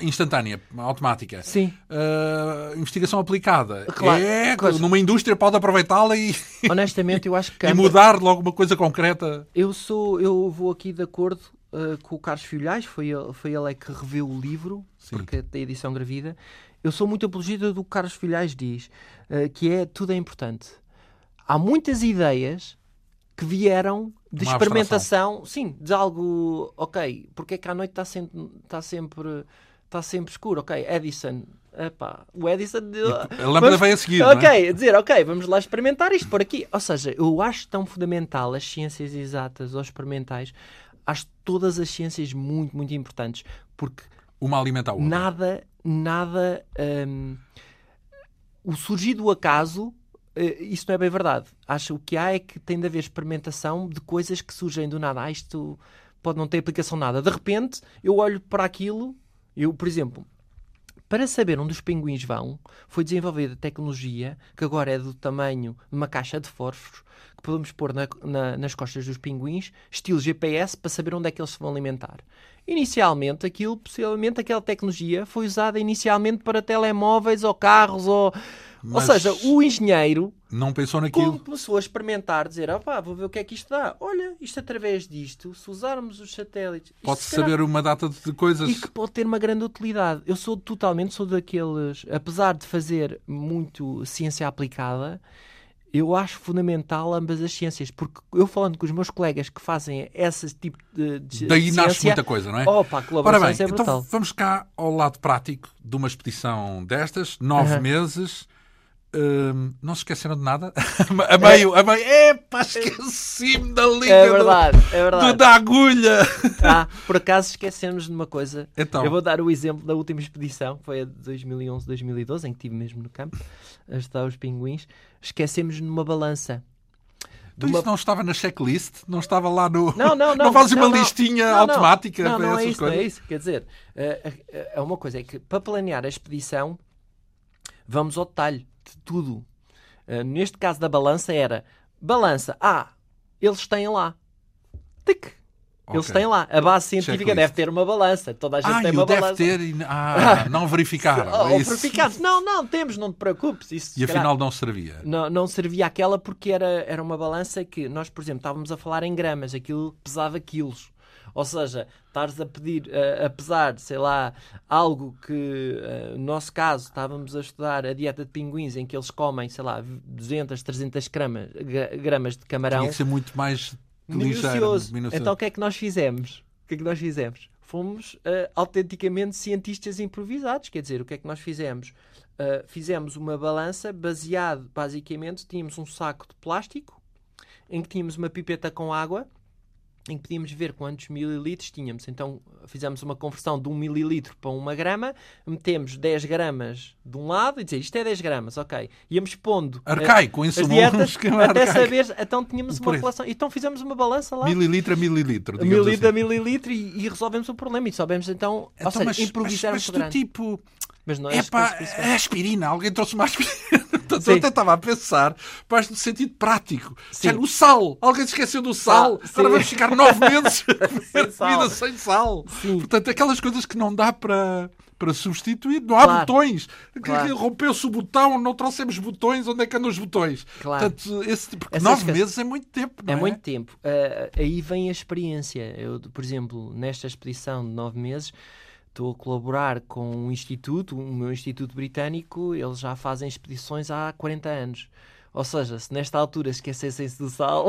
instantânea, automática. Sim. Uh, investigação aplicada. Claro, é, claro. numa indústria pode aproveitá-la e, <laughs> Honestamente, eu acho que e mudar logo uma coisa concreta. Eu sou, eu vou aqui de acordo uh, com o Carlos Filhais, foi ele, foi ele é que reveu o livro, Sim. porque tem edição gravida. Eu sou muito apologista do que o Carlos Filhais diz, uh, que é tudo é importante. Há muitas ideias que vieram de Uma experimentação, sim, de algo, ok, porque é que à noite está sempre, está sempre, está sempre escuro, ok, Edison, epá, o Edison... A lâmpada vem a seguir, é? Ok, a dizer, ok, vamos lá experimentar isto por aqui. Ou seja, eu acho tão fundamental as ciências exatas ou experimentais, acho todas as ciências muito, muito importantes, porque Uma alimenta a outra. nada, nada, hum, o surgir do acaso, eh, isso não é bem verdade. Acho o que há é que tem de haver experimentação de coisas que surgem do nada. Ah, isto pode não ter aplicação nada. De repente, eu olho para aquilo, eu, por exemplo, para saber onde os pinguins vão, foi desenvolvida tecnologia que agora é do tamanho de uma caixa de fósforos que podemos pôr na- na- nas costas dos pinguins, estilo GPS, para saber onde é que eles se vão alimentar. Inicialmente, aquilo, possivelmente, aquela tecnologia foi usada inicialmente para telemóveis ou carros ou... Mas- Ou seja, o engenheiro Não pensou naquilo. começou a experimentar, dizer, ah pá, vou ver o que é que isto dá. Olha, isto através disto, se usarmos os satélites... Pode-se saber uma data de coisas. e que pode ter uma grande utilidade. Eu sou totalmente, sou daqueles, apesar de fazer muito ciência aplicada, eu acho fundamental ambas as ciências, porque eu falando com os meus colegas que fazem esse tipo de, de Daí nasce ciência, muita coisa, não é? Opa, a Ora bem, é então vamos cá ao lado prático de uma expedição destas, nove meses. Hum, não se esqueceram de nada? <laughs> a meio, a meio. Epá, esqueci-me da liga É do- verdade, é do, verdade. da agulha. <laughs> Ah, por acaso esquecemos de uma coisa. Então, Eu vou dar o exemplo da última expedição, foi a de 2011-2012, em que estive mesmo no campo a estudar os pinguins. Esquecemos numa balança. então uma- isso não estava na checklist? Não estava lá no. Não, não, <laughs> não. Não fazes uma não, não. listinha Não, não. automática Não, para não é essas isso, não coisas? é isso. Quer dizer, eh, eh, é uma coisa, é que para planear a expedição, vamos ao detalhe de tudo. Eh, Neste caso da balança era, balança, ah, eles têm lá. Tic. Eles Ok. têm lá. A base científica deve ter uma balança. Toda a gente Ah, tem uma o deve balança. ter. e- Ah, <laughs> não verificaram. Oh, é isso. verificado. Não, não, temos, não te preocupes. Isso, E calhar, afinal não servia. não, não servia aquela porque era, era uma balança que nós, por exemplo, estávamos a falar em gramas, aquilo pesava quilos. Ou seja, estares a pedir, a, a pesar, sei lá, algo que, eh, no nosso caso, estávamos a estudar a dieta de pinguins em que eles comem, sei lá, 200, 300 gramas, gra- gramas de camarão. Tinha que ser muito mais. Minucioso. minucioso. Então o que é que nós fizemos? O que é que nós fizemos? Fomos eh, autenticamente cientistas improvisados. Quer dizer, o que é que nós fizemos? Eh, fizemos uma balança baseado, basicamente, tínhamos um saco de plástico em que tínhamos uma pipeta com água em que podíamos ver quantos mililitros tínhamos. Então fizemos uma conversão de 1 mililitro para uma grama, metemos 10 gramas de um lado e dizer isto é 10 gramas, ok. Íamos pondo eh, Arcaico, em as dietas <laughs> até arcaico. saber, então tínhamos uma relação. Então fizemos uma balança lá. Mililitro a mililitro. Mililitro a assim. mililitro e, e resolvemos o problema. E soubemos então, ou Então, seja, mas, improvisar mas, mas grande. tipo, Mas não é é é aspirina. Alguém trouxe uma aspirina. Portanto, Sim. eu até estava a pensar, mas no sentido prático. Sim. O sal. Alguém se esqueceu do sal. Ah. Agora vamos ficar nove meses <laughs> <laughs> Sem sal. sem sal. Sim. Portanto, aquelas coisas que não dá para, para substituir. Não há Claro. botões. Claro. Rompeu-se o botão, não trouxemos botões. Onde é que andam os botões? Claro. Portanto, esse, porque Essas nove coisas- meses é muito tempo. Não É é, muito tempo. Ah, aí vem a experiência. Eu, por exemplo, nesta expedição de nove meses, estou a colaborar com um instituto, o meu instituto britânico, eles já fazem expedições há 40 anos. Ou seja, se nesta altura esquecessem-se do sal,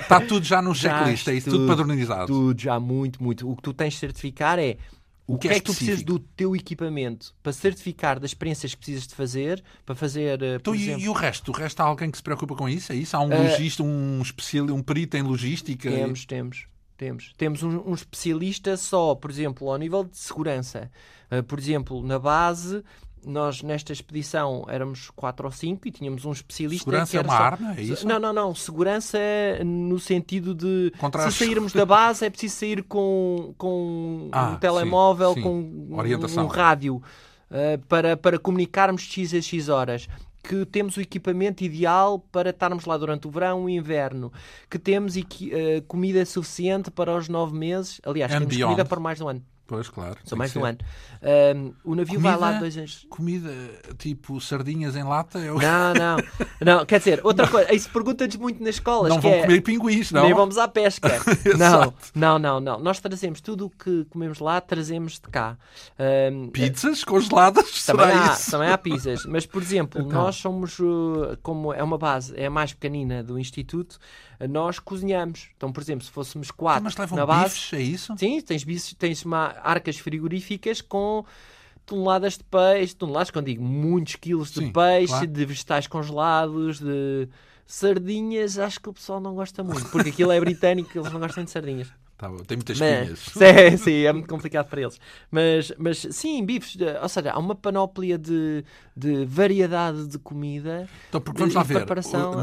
Está <laughs> tudo já no checklist. É isso, tudo tudo, padronizado. tudo já muito, muito. O que tu tens de certificar é o, que, é que tu precisas do teu equipamento para certificar das experiências que precisas de fazer, para fazer, eh, Então, por e, exemplo... e o resto? O resto há alguém que se preocupa com isso? É isso? Há um Eh, logista, um especial, um perito em logística? Temos, temos, temos. Temos um, um especialista só, por exemplo, ao nível de segurança. Uh, por exemplo, na base, nós nesta expedição éramos quatro ou cinco e tínhamos um especialista Segurança que é era uma só... arma? É isso? Não, não, não. Segurança é no sentido de Contra se sairmos da <laughs> base é preciso sair com, com Ah, um telemóvel, sim, sim. com um- um rádio uh, para, para comunicarmos X a X horas. Que temos o equipamento ideal para estarmos lá durante o verão e o inverno. Que temos uh, comida suficiente para os nove meses. Aliás, And temos beyond. comida para mais de um ano. Pois, claro. São mais de um ano. Ahm, o navio vai lá Comida? dois anos. Comida tipo sardinhas em lata? É o... Não, <laughs> não. Não, quer dizer, outra coisa. Isso pergunta-nos muito nas escolas. Não vão é, comer pinguins, não? Nem vamos à pesca. <laughs> não, não, não, não. Nós trazemos tudo o que comemos lá, trazemos de cá. Ahm, Pizzas congeladas? <laughs> Também há, isso? também há pizzas, mas por exemplo, Então. nós somos, uh, como é uma base, é a mais pequenina do Instituto, nós cozinhamos. Então, por exemplo, se fôssemos quatro Mas levam na base, bifes, é isso? sim, tens, bichos- tens uma, arcas frigoríficas com toneladas de peixe, toneladas, quando digo muitos quilos de Sim, peixe, claro. de vegetais congelados, de sardinhas, acho que o pessoal não gosta muito, porque aquilo é britânico, eles não gostam de sardinhas. Tá bom, tem muitas Mas, <laughs> sim, <laughs> sim, é muito complicado para eles. Mas, mas sim, bifes, eh, ou seja, há uma panóplia de, de variedade de comida. Então, porque vamos lá ver,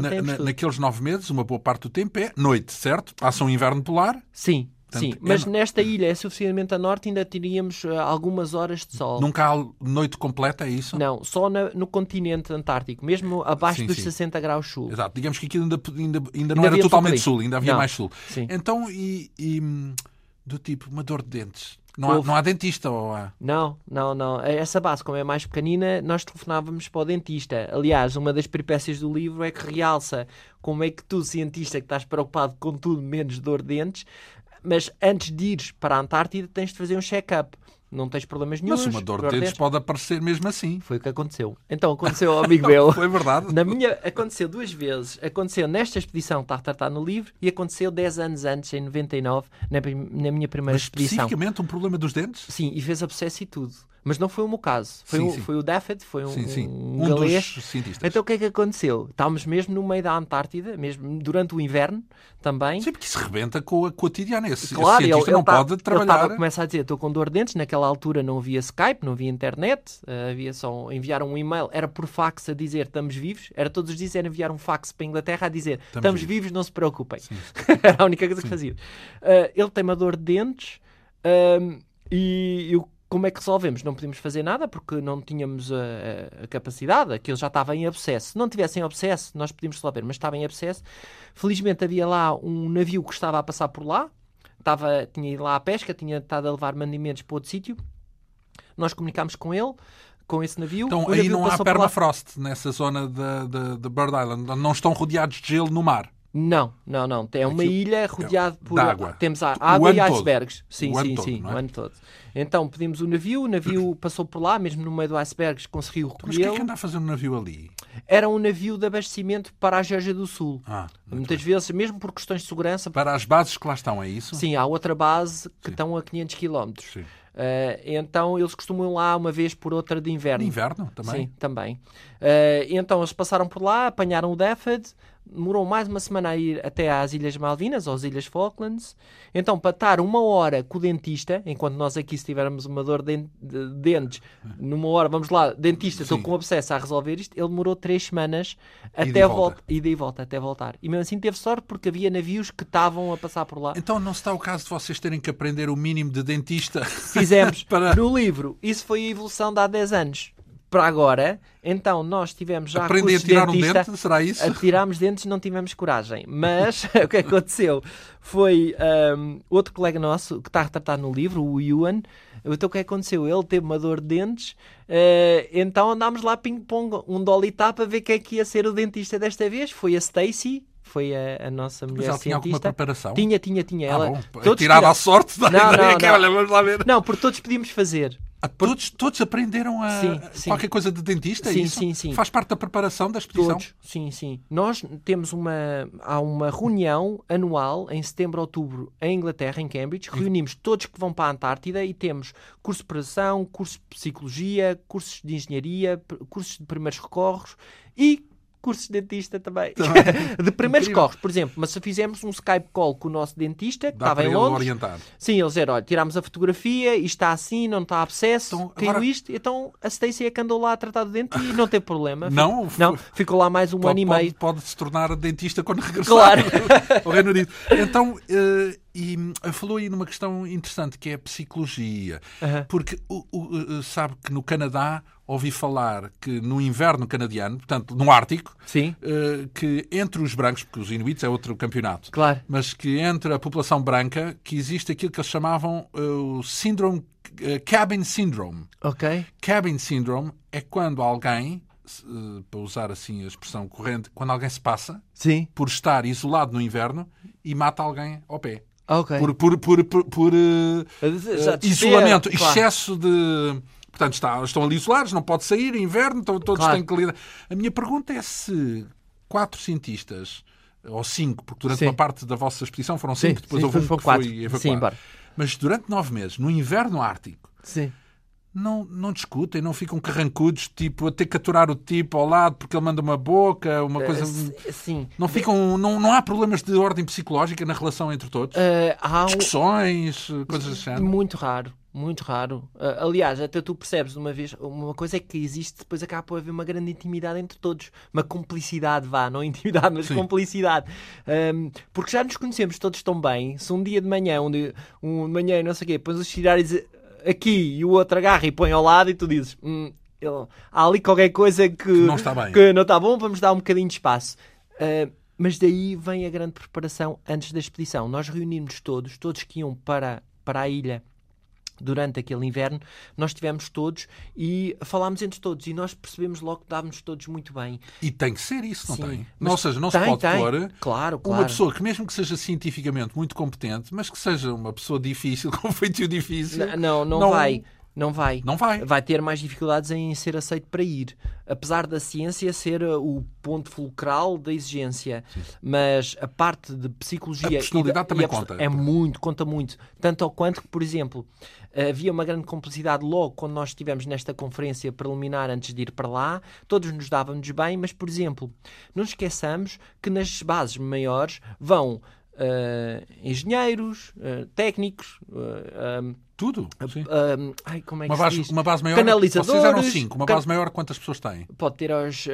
na- na- naqueles nove meses, uma boa parte do tempo é noite, certo? Passa um inverno polar, Sim, Portanto, sim. é Mas no- nesta ilha é suficientemente a norte, ainda teríamos eh, algumas horas de sol. nunca há noite completa, é isso? Não, só na- no continente antártico, mesmo abaixo Sim, dos sim. 60 graus sul. Exato, digamos que aquilo ainda, ainda, ainda não Ainda era totalmente sul ainda havia Não. mais sul. Sim. Então, e, e, hum, do tipo, uma dor de dentes? Não há, não há dentista ou há? Não, não, não. Essa base, como é mais pequenina, nós telefonávamos para o dentista. Aliás, uma das peripécias do livro é que realça como é que tu, cientista, que estás preocupado com tudo menos dor de dentes, mas antes de ires para a Antártida tens de fazer um check-up. Não tens problemas nenhum. Mas uma dor de dentes pode aparecer mesmo assim. Foi o que aconteceu. Então, aconteceu ao <laughs> amigo meu. Foi verdade. Na minha, aconteceu duas vezes. Aconteceu nesta expedição que está a tratar no livro e aconteceu 10 anos antes, em 99, na, na minha primeira Mas expedição. especificamente um problema dos dentes? Sim, e fez abscesso e tudo. Mas não foi o meu caso. Foi, Sim, o, sim. foi o Daffod, foi um, Sim, sim. um Um galês. dos cientistas. Então o que é que aconteceu? Estávamos mesmo no meio da Antártida, mesmo durante o inverno também. Sim, porque isso rebenta com a cotidiana. Esse, Claro, esse ele, cientista ele não tá- pode ele trabalhar. tava- começa a dizer, estou com dor de dentes. Naquela altura não havia Skype, não havia internet, eh, havia só enviar um e-mail, era por fax a dizer estamos vivos. Era todos os dias era enviar um fax para a Inglaterra a dizer estamos, vivos." vivos. não se preocupem. <laughs> era a única coisa que fazia. Eh, ele tem uma dor de dentes ahm, e eu- como é que resolvemos? Não podíamos fazer nada porque não tínhamos a, a- capacidade, aquilo já estava em abscesso. Se não tivessem abscesso, nós podíamos resolver, mas estava em abscesso. Felizmente havia lá um navio que estava a passar por lá, estava, tinha ido lá à pesca, tinha estado a levar mantimentos para outro sítio. Nós comunicámos com ele, com esse navio. Então o aí navio não há permafrost nessa zona de, de, de Bird Island. Não estão rodeados de gelo no mar. Não, não, não. É uma Aquilo- ilha rodeada por de água. Temos a água e ano todo. icebergs. Sim, O sim, todo, sim, é? o ano todo. Então pedimos o navio, o navio passou por lá, mesmo no meio do icebergs, conseguiu Então, Mas o que é que anda a fazer um navio ali? Era um navio de abastecimento para a Geórgia do Sul. Ah, Muitas vezes, mesmo por questões de segurança, para as bases que lá estão, é isso? sim, há outra base que Sim. estão a 500 km. Sim. então eles costumam ir lá uma vez por outra de No inverno. inverno também? Sim, também. Eh, então eles passaram por lá, apanharam o Daffod, demorou mais uma semana a ir até às Ilhas Malvinas, ou às Ilhas Falklands. Então, para estar uma hora com o dentista, enquanto nós aqui, se tivermos uma dor de, den- de dentes, numa hora, vamos lá, dentista, estou com obsesso a resolver isto, ele demorou três semanas e até a volta. e volta, até voltar. E mesmo assim teve sorte porque havia navios que estavam a passar por lá. Então não se está o caso de vocês terem que aprender o mínimo de dentista? Fizemos <laughs> Para- no livro. Isso foi a evolução de há 10 anos. Para agora, então nós tivemos já Aprendem a tirar um dentista. dente? Será isso? A tirarmos dentes não tivemos coragem. Mas <laughs> o que aconteceu foi um, outro colega nosso que está retratado no livro, o Yuan. Então o que aconteceu? Ele teve uma dor de dentes, eh, então andámos lá ping-pong, um dolly tap a ver quem é que ia ser o dentista desta vez. Foi a Stacy, foi a, a nossa Mas mulher ela tinha alguma cientista. preparação? Tinha, tinha, tinha. Ah, Ela, bom. todos Tirada tira- à sorte da Não, ideia não, que, não. olha, vamos lá ver. Não, porque todos podíamos fazer. Ah, todos, todos aprenderam a Sim, sim. qualquer coisa de dentista? é Sim, isso? sim, sim. Faz parte da preparação da expedição? Todos, sim, sim. Nós temos uma, há uma reunião anual em setembro, outubro, em Inglaterra, em Cambridge. Reunimos todos que vão para a Antártida e temos curso de preparação, curso de psicologia, cursos de engenharia, cursos de primeiros recorros e cursos de dentista também. <laughs> de primeiros Incrível. recorros, por exemplo. Mas se fizermos um Skype call com o nosso dentista, que Dá estava em ele Londres, orientar. Sim, eles disseram, olha, tirámos a fotografia, isto está assim, não está abscesso, Então, caiu agora- isto, então a Stacy é que andou lá a tratar do dente e não teve problema. <laughs> Não? Não, ficou lá mais um Pode, ano e pode- meio. pode se tornar dentista quando regressar Claro. <laughs> ao Reino Unido. Então, eh, e hum, falou aí numa questão interessante que é a psicologia. Aham. Porque o- o- eh, sabe que no Canadá ouvi falar que no inverno canadiano, portanto no Ártico, Sim, eh, que entre os brancos, porque os inuits é outro campeonato, claro. mas que entre a população branca que existe aquilo que eles chamavam eh, o síndrome eh, cabin syndrome. Ok. Cabin syndrome é quando alguém, eh, para usar assim a expressão corrente, quando alguém se passa Sim. por estar isolado no inverno e mata alguém ao pé. Ok. Por, por, por, por, por, eh, te isolamento, claro. excesso de. Portanto, está- estão ali isolados, não pode sair, é inverno, todos Claro. têm que lidar. A minha pergunta é se quatro cientistas, ou cinco, porque durante Sim. uma parte da vossa expedição foram Sim, cinco, depois sim, houve um que quatro. foi evacuado. Sim. Mas durante nove meses, no inverno ártico, Sim. Não, não discutem, não ficam carrancudos, tipo, a ter que aturar o tipo ao lado porque ele manda uma boca, uma coisa. Eh, Sim. Não ficam. Não, não há problemas de ordem psicológica na relação entre todos? Eh, há um- Discussões, coisas género? Muito raro, muito raro. Ah, aliás, até tu percebes de uma vez, uma coisa é que existe, depois acaba por haver uma grande intimidade entre todos. Uma cumplicidade, vá, não intimidade, mas Sim. cumplicidade. Ahm, porque já nos conhecemos todos tão bem. Se um dia de manhã, um, dia, um de manhã, não sei o quê, pões os tirares aqui e o outro agarra e põe ao lado e tu dizes. "Hum, ele- há ali qualquer coisa que, não está bem." que não está bom, vamos dar um bocadinho de espaço. Ah, mas daí vem a grande preparação antes da expedição. Nós reunimos todos, todos que iam para, para a ilha durante aquele inverno, nós estivemos todos e falámos entre todos e nós percebemos logo que dávamos todos muito bem. E tem que ser isso, não Sim, tem? mas Ou seja, não tem, se pode tem. pôr Claro, uma claro. pessoa que, mesmo que seja cientificamente muito competente, mas que seja uma pessoa difícil, <laughs> com feitio difícil, Não, não, Não- vai. Não vai. não vai. Vai ter mais dificuldades em ser aceito para ir. Apesar da ciência ser uh, o ponto fulcral da exigência. Mas a parte de psicologia. A personalidade e também e a conta. É muito, conta muito. Tanto ao quanto que, por exemplo, havia uma grande complicidade logo quando nós estivemos nesta conferência preliminar antes de ir para lá. Todos nos dávamos bem, mas, por exemplo, não esqueçamos que nas bases maiores vão. Uh, engenheiros, uh, técnicos, um, Tudo. Sim. um, ai, como é que Uma se base, uma base maior. Canalizadores, Vocês eram cinco. Uma base maior, quantas pessoas têm? Pode ter aos,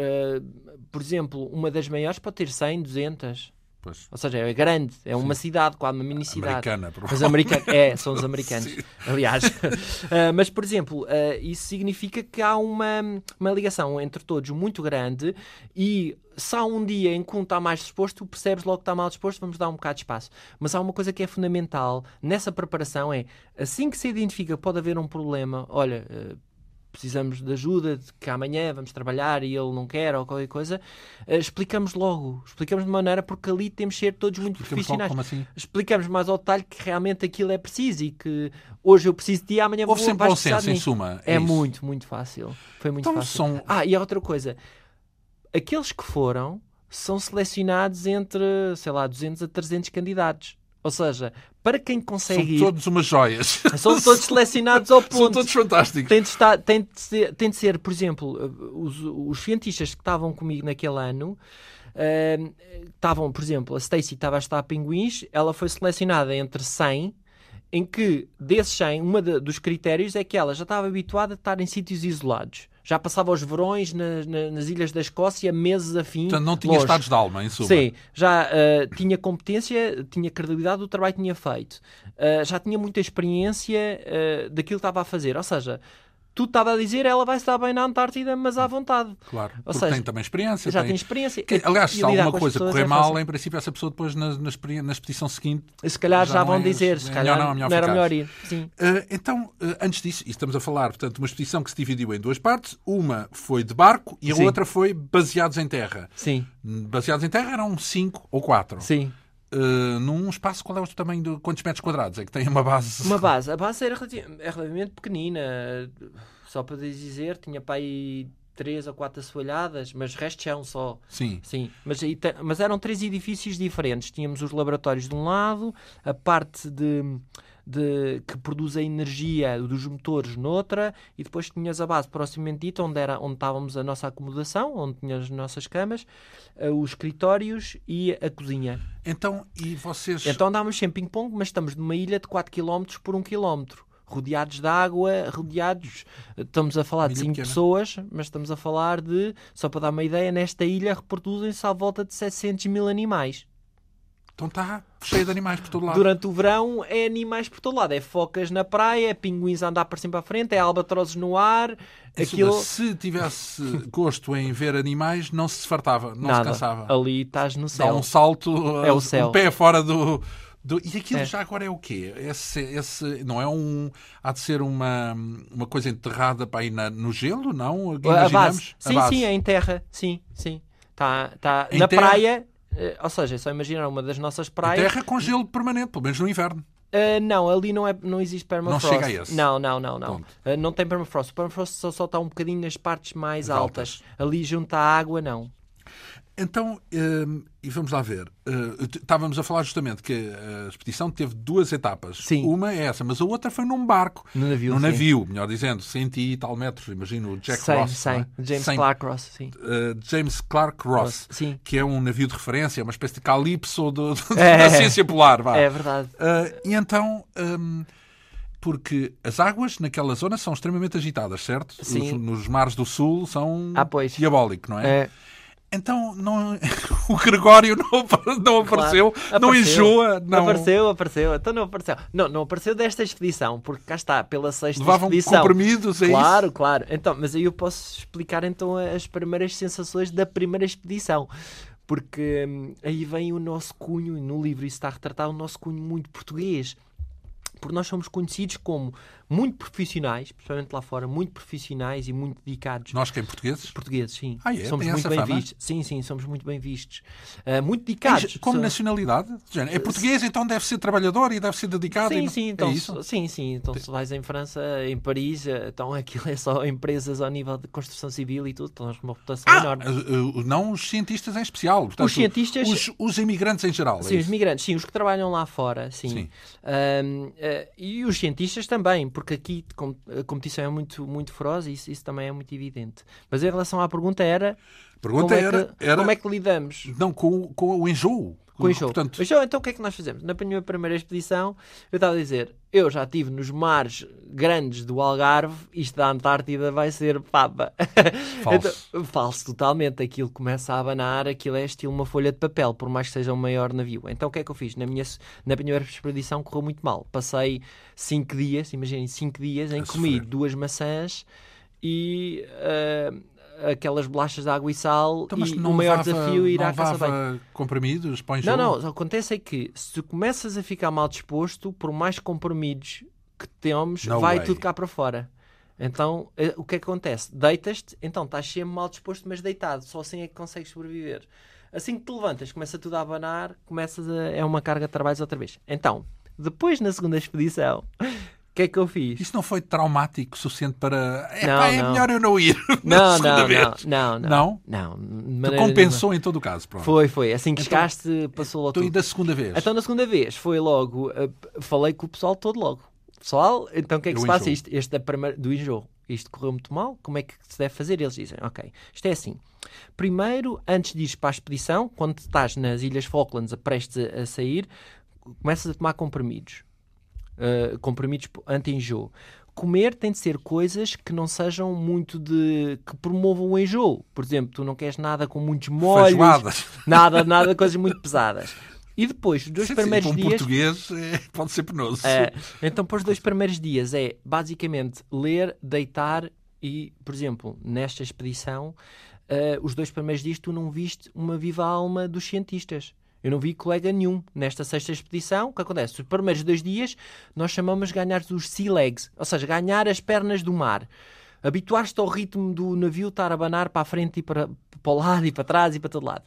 por exemplo, uma das maiores pode ter 100, 200. Pois. Ou seja, é grande, é uma cidade, quase uma mini cidade. Americana, Os americanos, é, são os americanos, <laughs> aliás. Uh, <laughs> mas, por exemplo, uh, isso significa que há uma, uma ligação entre todos muito grande e se há um dia em que um está mais disposto, tu percebes logo que está mal disposto, vamos dar um bocado de espaço. Mas há uma coisa que é fundamental nessa preparação, é assim que se identifica que pode haver um problema, olha... uh, precisamos de ajuda, de que amanhã vamos trabalhar e ele não quer ou qualquer coisa, eh, explicamos logo, explicamos de maneira porque ali temos de ser todos muito Explicamos profissionais. como assim? Explicamos mais ao detalhe que realmente aquilo é preciso e que hoje eu preciso de ti, amanhã Houve vou sempre bom senso, em suma. É isso. muito, muito fácil. Foi muito Então fácil. são- Ah, e há outra coisa. Aqueles que foram são selecionados entre, sei lá, 200 a 300 candidatos. Ou seja, para quem São consegue ir, todos umas joias. <laughs> são todos <laughs> selecionados ao São ponto. todos fantásticos. Tem de, estar, tem, de ser, tem de ser, por exemplo, os, os cientistas que estavam comigo naquele ano eh, estavam, por exemplo, a Stacy estava a estudar pinguins, ela foi selecionada entre 100, em que desses 100, um dos critérios é que ela já estava habituada a estar em sítios isolados. Já passava os verões nas, ilhas da Escócia, meses a fim. Portanto, não tinha longe. estados de alma, em suma. Sim, já eh, tinha competência, tinha credibilidade do trabalho que tinha feito, Eh, já tinha muita experiência eh, daquilo que estava a fazer. Ou seja, tu estava a dizer ela vai estar bem na Antártida, mas à vontade. Claro. Ou Porque seja, tem também experiência. Já tem- tem experiência. Que, aliás, se alguma coisa correr é mal, em princípio, essa pessoa depois na, na, na expedição seguinte. Se calhar já, já vão não é- dizer, se é calhar melhor não, é não era melhor ir. Sim. Uh, então, uh, antes disso, e estamos a falar, portanto, uma expedição que se dividiu em duas partes. Uma foi de barco e a Sim. outra foi baseados em terra. Sim, Baseados em terra eram cinco ou quatro. sim. Uh, num espaço, qual é o tamanho de quantos metros quadrados? É que tem uma base. Uma <laughs> base. A base era relati- é relativamente pequenina. Só para dizer, tinha para aí três ou quatro assoalhadas, mas resto chão só. Sim. Sim, mas, mas eram três edifícios diferentes. Tínhamos os laboratórios de um lado, a parte de, de- que produz a energia dos motores noutra, e depois tinhas a base proximamente dita, onde, era, onde estávamos a nossa acomodação, onde tinha as nossas camas, eh, os escritórios e a cozinha. Então, e vocês. Então andávamos sem ping-pong, mas estamos numa ilha de 4 km por 1 km. Rodeados de água, rodeados. Estamos a falar de Ilha 5 pequena. pessoas, mas estamos a falar de, só para dar uma ideia, nesta ilha reproduzem-se à volta de 700 mil animais. Então está cheio de animais por todo lado. Durante o verão é animais por todo lado. É focas na praia, é pinguins a andar para cima para a frente, é albatrozes no ar. Isso, Aquilo... Se tivesse gosto em ver animais, não se fartava, não Nada. se cansava. Ali estás no Dá céu. um salto, É o um céu. pé fora do, Do- e aquilo É. já agora é o quê? Esse, esse, não é um. Há de ser uma, uma coisa enterrada para aí na- no gelo, não? A Imaginamos? base. A Sim, base. sim, é em terra. Sim, sim. Tá, tá Em na terra? praia, ou seja, é só imaginar uma das nossas A praias. terra com gelo permanente, pelo menos no inverno. Uh, não, ali não, é, não existe permafrost. chega a esse. Não, não, não, não. Uh, não tem permafrost. O permafrost só, só está um bocadinho nas partes mais As altas. Ali junto à água, não. Então, hum, e vamos lá ver. T- estávamos a falar justamente que a expedição teve duas etapas. Sim. Uma é essa, mas a outra foi num barco. No navio, Num sim. navio, melhor dizendo, cento e tal metros. Imagino o Jack Cem, Ross. não é? James. Clark Ross, sim. Uh, James Clark Ross, Sim. que é um navio de referência, é uma espécie de calypso do- do- <laughs> É. da ciência polar. Vá. É verdade. Uh, e então, um, porque as águas naquela zona são extremamente agitadas, certo? Sim. Os- nos mares do sul são Ah, diabólico, não é? É, Então, não, <laughs> o Gregório não, não apareceu, não Apareceu. enjoa, não Apareceu, apareceu. Então não apareceu. Não, não apareceu desta expedição, porque cá está, pela sexta levavam expedição. comprimidos, é Claro, claro. Então, mas aí eu posso explicar então as primeiras sensações da primeira expedição. Porque hum, aí vem o nosso cunho, e no livro isso está retratado, o nosso cunho muito português. Porque nós somos conhecidos como muito profissionais, principalmente lá fora, muito profissionais e muito dedicados. Nós que em portugueses? Portugueses, sim. Ah, é? Somos Tem muito bem fama? vistos. Sim, sim, somos muito bem vistos. Ah, muito dedicados. Como So- nacionalidade? É português, então deve ser trabalhador e deve ser dedicado. Sim, e... sim, então, é isso? sim, sim. Então, se vais em França, em Paris, eh, então aquilo é só empresas ao nível de construção civil e tudo, então temos uma reputação Ah, enorme. uh, uh, não os cientistas em especial. Portanto, Os cientistas- Os, os imigrantes em geral. é Sim, os isso? migrantes, sim, os que trabalham lá fora, sim. Sim. Ahm, eh, e os cientistas também, porque aqui com- a competição é muito, muito feroz e isso, isso também é muito evidente. Mas em relação à pergunta era, pergunta como, é era, que, era como é que lidamos não, com, com o enjoo. Com o enxofre? Portanto, então, então o que é que nós fazemos? Na minha primeira expedição, eu estava a dizer, eu já estive nos mares grandes do Algarve, isto da Antártida vai ser papa. <laughs> Falso. Então, falso totalmente. Aquilo começa a abanar, aquilo é estilo uma folha de papel, por mais que seja um maior navio. Então o que é que eu fiz? Na minha, na primeira expedição correu muito mal. Passei cinco dias, imaginem, cinco dias em que comi duas maçãs e ah, aquelas bolachas de água e sal então, e o maior levava- desafio é ir não à caça bem. comprimidos enjoo? Não, não, o que acontece é que se tu começas a ficar mal disposto, por mais comprimidos que temos, No vai way. tudo cá para fora. Então, eh, o que é que acontece? Deitas-te, então estás sempre mal disposto, mas deitado, só assim é que consegues sobreviver. Assim que te levantas, começa tudo a abanar, começas a... é uma carga de trabalhos outra vez. Então, depois na segunda <laughs> expedição, que é que eu fiz? Isso não foi traumático o suficiente para. É, Não, pá, é não. melhor eu não ir. <laughs> na Não, segunda não, vez. não, não, Não? não, maneira compensou em todo o caso. nenhuma. Pronto. Foi, foi. Assim que Então- chegaste, passou logo Então, e tudo. da segunda vez? Então, na segunda vez, foi logo. eh, falei com o pessoal todo logo. Pessoal, então o que é que Do se passa? Isto, este é primeiro, do enjoo. Isto correu muito mal. Como é que se deve fazer? Eles dizem: Ok, isto é assim. Primeiro, antes de ires para a expedição, quando estás nas Ilhas Falklands, prestes a, a sair, começas a tomar comprimidos. Uh, comprimidos anti-enjoo. Comer tem de ser coisas que não sejam muito de. que promovam o enjoo. Por exemplo, tu não queres nada com muitos molhos, Feijoadas. nada, nada, coisas muito pesadas. E depois, os dois Sim, sim, primeiros um dias. português é, pode ser penoso. É, então, para os dois primeiros dias é basicamente ler, deitar e, por exemplo, nesta expedição, eh, os dois primeiros dias tu não viste uma viva alma dos cientistas. Eu não vi colega nenhum nesta sexta expedição. O que acontece? Os primeiros dois dias nós chamamos de ganhar os sea legs, ou seja, ganhar as pernas do mar. Habituar-te ao ritmo do navio estar a abanar para a frente e para, para o lado e para trás e para todo lado.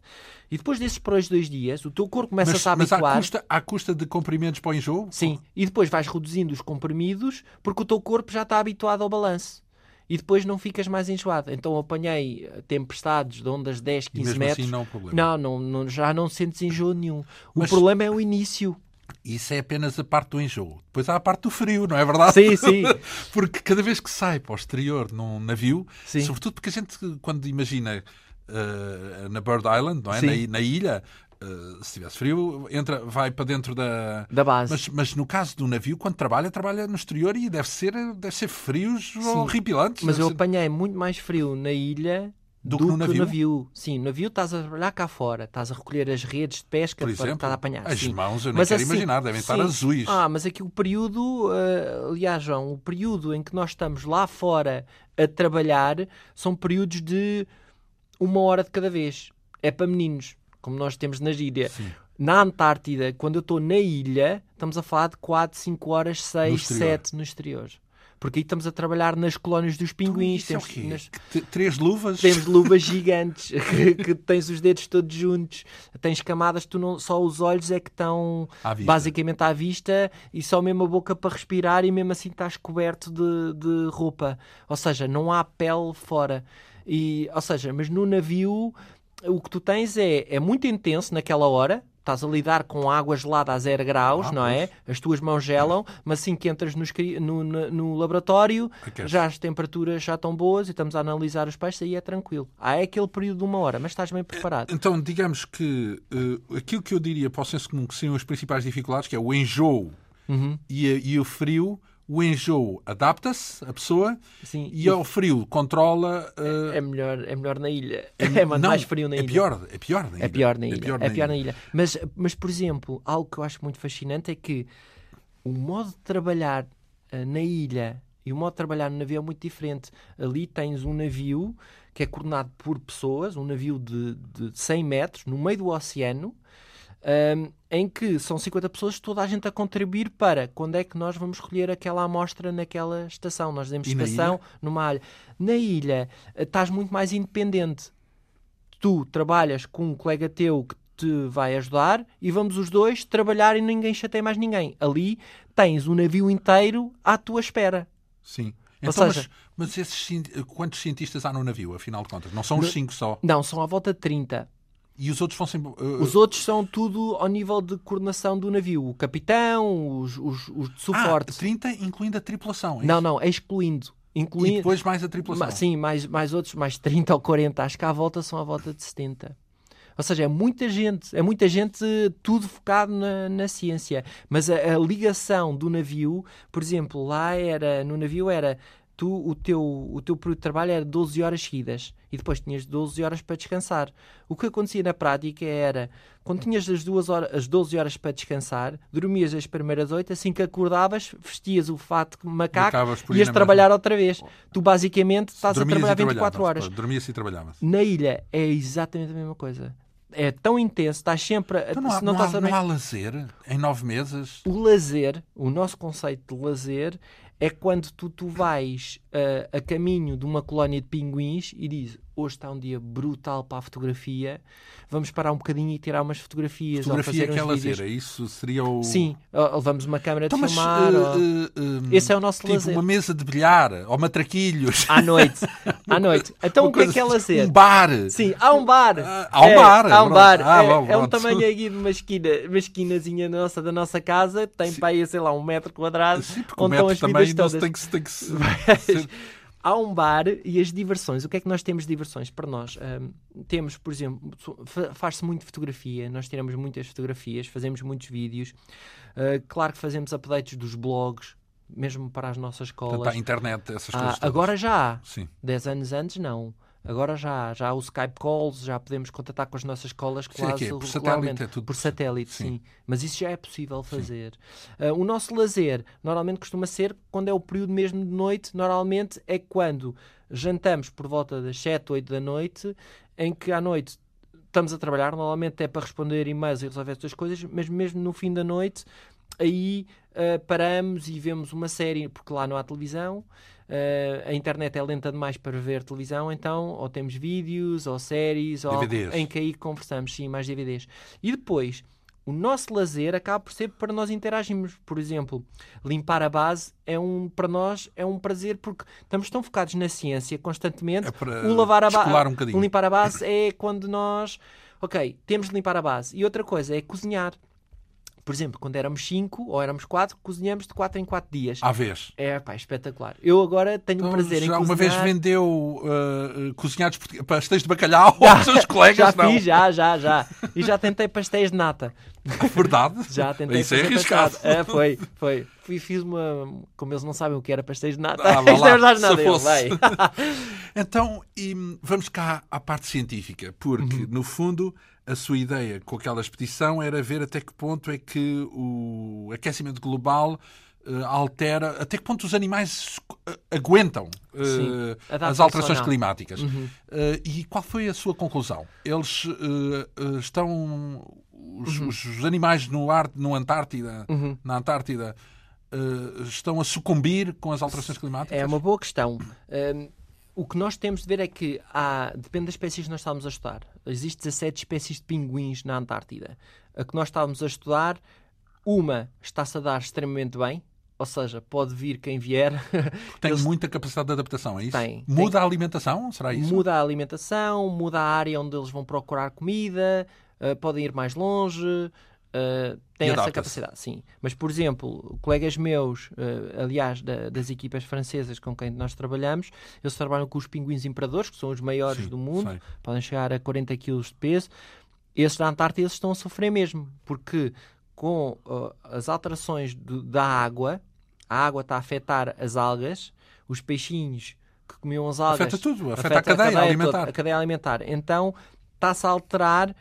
E depois desses primeiros dois dias, o teu corpo começa mas, a se mas à habituar. custa, à custa de comprimidos para o enjoo? Sim, e depois vais reduzindo os comprimidos porque o teu corpo já está habituado ao balanço. E depois não ficas mais enjoado. Então apanhei eh, tempestades de ondas 10, E 15 mesmo metros. assim não é um problema. não, não, não- já não sentes enjoo nenhum. O Mas- problema é o início. Isso é apenas a parte do enjoo. Depois há a parte do frio, não é verdade? Sim, sim. <laughs> Porque cada vez que sai para o exterior num navio, Sim. sobretudo porque a gente, quando imagina eh, na Bird Island, não é? Na, na ilha, eh, se tivesse frio, entra, vai para dentro da. Da base. Mas, mas no caso do navio, quando trabalha, trabalha no exterior e deve ser, deve ser frios horripilantes. Mas eu ser- apanhei muito mais frio na ilha Do do, que no que navio? Sim, no navio estás a trabalhar cá fora, estás a recolher as redes de pesca Por para exemplo, estar a apanhar. as sim. mãos, eu nem Mas quero assim- imaginar, devem estar sim. azuis. Ah, mas aqui o período, eh, aliás, João, o período em que nós estamos lá fora a trabalhar são períodos de uma hora de cada vez. É para meninos, como nós temos na gíria. Sim. Na Antártida, quando eu estou na ilha, estamos a falar de 4, 5 horas, 6, exterior. 7 no exterior. Porque aí estamos a trabalhar nas colónias dos pinguins. Isso é temos, quê? nas- Três luvas? temos <laughs> luvas gigantes que, que tens os dedos todos juntos, tens camadas tu não, só os olhos é que estão À basicamente à vista e só mesmo a boca para respirar e mesmo assim estás coberto de, de roupa. Ou seja, não há pele fora. E, ou seja, mas no navio o que tu tens é, é muito intenso naquela hora. Estás a lidar com água gelada a zero graus, Ah, não é? As tuas mãos gelam, mas assim que entras no, no- no- no laboratório, Aquece. já as temperaturas já estão boas e estamos a analisar os peixes, aí é tranquilo. Há aquele período de uma hora, mas estás bem preparado. Então, digamos que eh, aquilo que eu diria para o senso comum que seriam as principais dificuldades, que é o enjoo Uhum. e, e o frio, o enjoo adapta-se, a pessoa, Sim. e ao frio controla. eh, É melhor, é melhor na ilha. É, <laughs> não, mais frio na é ilha. Pior, é pior na ilha. É pior na ilha. pior É pior na ilha. Mas, mas, por exemplo, algo que eu acho muito fascinante é que o modo de trabalhar eh, na ilha e o modo de trabalhar no navio é muito diferente. Ali tens um navio que é coordenado por pessoas, um navio de, de 100 metros, no meio do oceano, ahm, em que são 50 pessoas, toda a gente a contribuir para quando é que nós vamos escolher aquela amostra naquela estação. Nós dizemos estação numa ilha. Na ilha eh, estás muito mais independente. Tu trabalhas com um colega teu que te vai ajudar e vamos os dois trabalhar e ninguém chateia mais ninguém. Ali tens o navio inteiro à tua espera. Sim. Então, seja- mas, mas esses, quantos cientistas há no navio, afinal de contas? Não são os No- cinco só. Não, são à volta de 30. E os outros vão sempre. eh, Os outros são tudo ao nível de coordenação do navio. O capitão, os, os, os de suporte. Ah, 30, incluindo a tripulação. é Não, não, excluindo. E Incluindo. depois mais a tripulação. Sim, mais, mais outros, mais 30 ou 40. Acho que à volta são à volta de 70. Ou seja, é muita gente, é muita gente, tudo focado na, na ciência. Mas a, a ligação do navio, por exemplo, lá era, no navio era, tu, o teu, o teu período de trabalho era 12 horas seguidas e depois tinhas 12 horas para descansar. O que acontecia na prática era, quando tinhas as, duas horas, as 12 horas para descansar, dormias as primeiras 8, assim que acordavas, vestias o fato de macaco e ias trabalhar outra vez. Tu basicamente estás a Dormias e trabalhar 24 trabalhavas, horas. pronto, Dormia-se e trabalhava-se. Na ilha é exatamente a mesma coisa. É tão intenso, estás sempre. a- Então não há, não, não há, a não há lazer em nove meses? O lazer, o nosso conceito de lazer, é quando tu, tu vais ah, a caminho de uma colónia de pinguins e dizes hoje está um dia brutal para a fotografia, vamos parar um bocadinho e tirar umas fotografias ou Fotografia fazer que é uns lazer, vídeos. é isso? Seria o. Sim, ou levamos uma câmera Então, de mas, filmar. ou- eh, eh, Esse é o nosso tipo lazer. uma mesa de bilhar ou matraquilhos. À noite. <laughs> À noite. Então o que é que é assim, lazer? Um bar. Sim, há um bar. Ah, há um É, bar, Há um bar. Ah, é, bom, é um tamanho aqui de uma esquina, uma esquinazinha nossa da nossa casa. Tem para aí, sei lá, um metro quadrado. Sim, porque o estão metro as também vidas todas. tem que, se- tem que se- <laughs> Há um bar e as diversões. O que é que nós temos de diversões para nós? Ahm, temos, por exemplo, fa- faz-se muito fotografia. Nós tiramos muitas fotografias, fazemos muitos vídeos. Ah, claro que fazemos updates dos blogs, mesmo para as nossas Portanto, escolas. há internet, essas Ah, coisas. todas. agora já há. Sim. 10 anos antes, não. Agora já. Já há o Skype Calls, já podemos contatar com as nossas escolas Sim, é quase que é, por satélite é tudo Por satélite, sim. sim. Mas isso já é possível fazer. Ah, o nosso lazer normalmente costuma ser quando é o período mesmo de noite. Normalmente é quando jantamos por volta das 7, 8 da noite, em que à noite estamos a trabalhar. Normalmente é para responder e-mails e resolver estas coisas, mas mesmo no fim da noite, aí ah, paramos e vemos uma série, porque lá não há televisão. Ah, a internet é lenta demais para ver televisão, então ou temos vídeos ou séries ou DVDs. em que aí conversamos, sim, mais DVDs. E depois, o nosso lazer acaba por ser para nós interagirmos. Por exemplo, limpar a base é um, para nós é um prazer porque estamos tão focados na ciência constantemente. É para o lavar a base, um limpar a base é quando nós, ok, temos de limpar a base. E outra coisa é cozinhar. Por exemplo, quando éramos 5 ou éramos 4, cozinhamos de 4 em 4 dias. À vez. É, pá, espetacular. Eu agora tenho Então, prazer em já cozinhar. uma vez vendeu uh, uh, cozinhados pastéis de bacalhau <laughs> aos seus colegas? Já não. fiz, já, já, já. E já tentei pastéis de nata. Verdade? <laughs> Já tentei Isso é arriscado. É, foi, foi. Fui, fiz uma. Como eles não sabem o que era pastéis de nata. Ah, <laughs> lá, é verdade, nada. se eu. <laughs> Então, e, hum, vamos cá à parte científica, porque, Uhum. no fundo, a sua ideia com aquela expedição era ver até que ponto é que o aquecimento global eh, altera, até que ponto os animais eh, aguentam eh, Sim, as alterações não. climáticas. Eh, e qual foi a sua conclusão? Eles eh, estão. Os, uhum. os animais no, ar, no Antártida, uhum. na Antártida uh, estão a sucumbir com as alterações climáticas? É uma boa questão. Um, o que nós temos de ver é que há, depende das espécies que nós estamos a estudar. Existem 17 espécies de pinguins na Antártida. A que nós estávamos a estudar, uma está-se a dar extremamente bem, ou seja, pode vir quem vier. <laughs> Tem Eles... muita capacidade de adaptação, é isso? Tem. Muda tem. a alimentação? Será isso? Muda a alimentação, muda a área onde eles vão procurar comida, uh, podem ir mais longe. Uh, tem essa capacidade, sim. Mas, por exemplo, colegas meus, uh, aliás, da, das equipas francesas com quem nós trabalhamos, eles trabalham com os pinguins imperadores, que são os maiores sim, do mundo, sei. podem chegar a 40 kg de peso. Esses da Antártida eles estão a sofrer mesmo, porque com uh, as alterações do, da água, a água está a afetar as algas, os peixinhos que comiam as algas. Afeta tudo, afeta, afeta a, cadeia a cadeia alimentar. Toda, a cadeia alimentar. Então está-se a alterar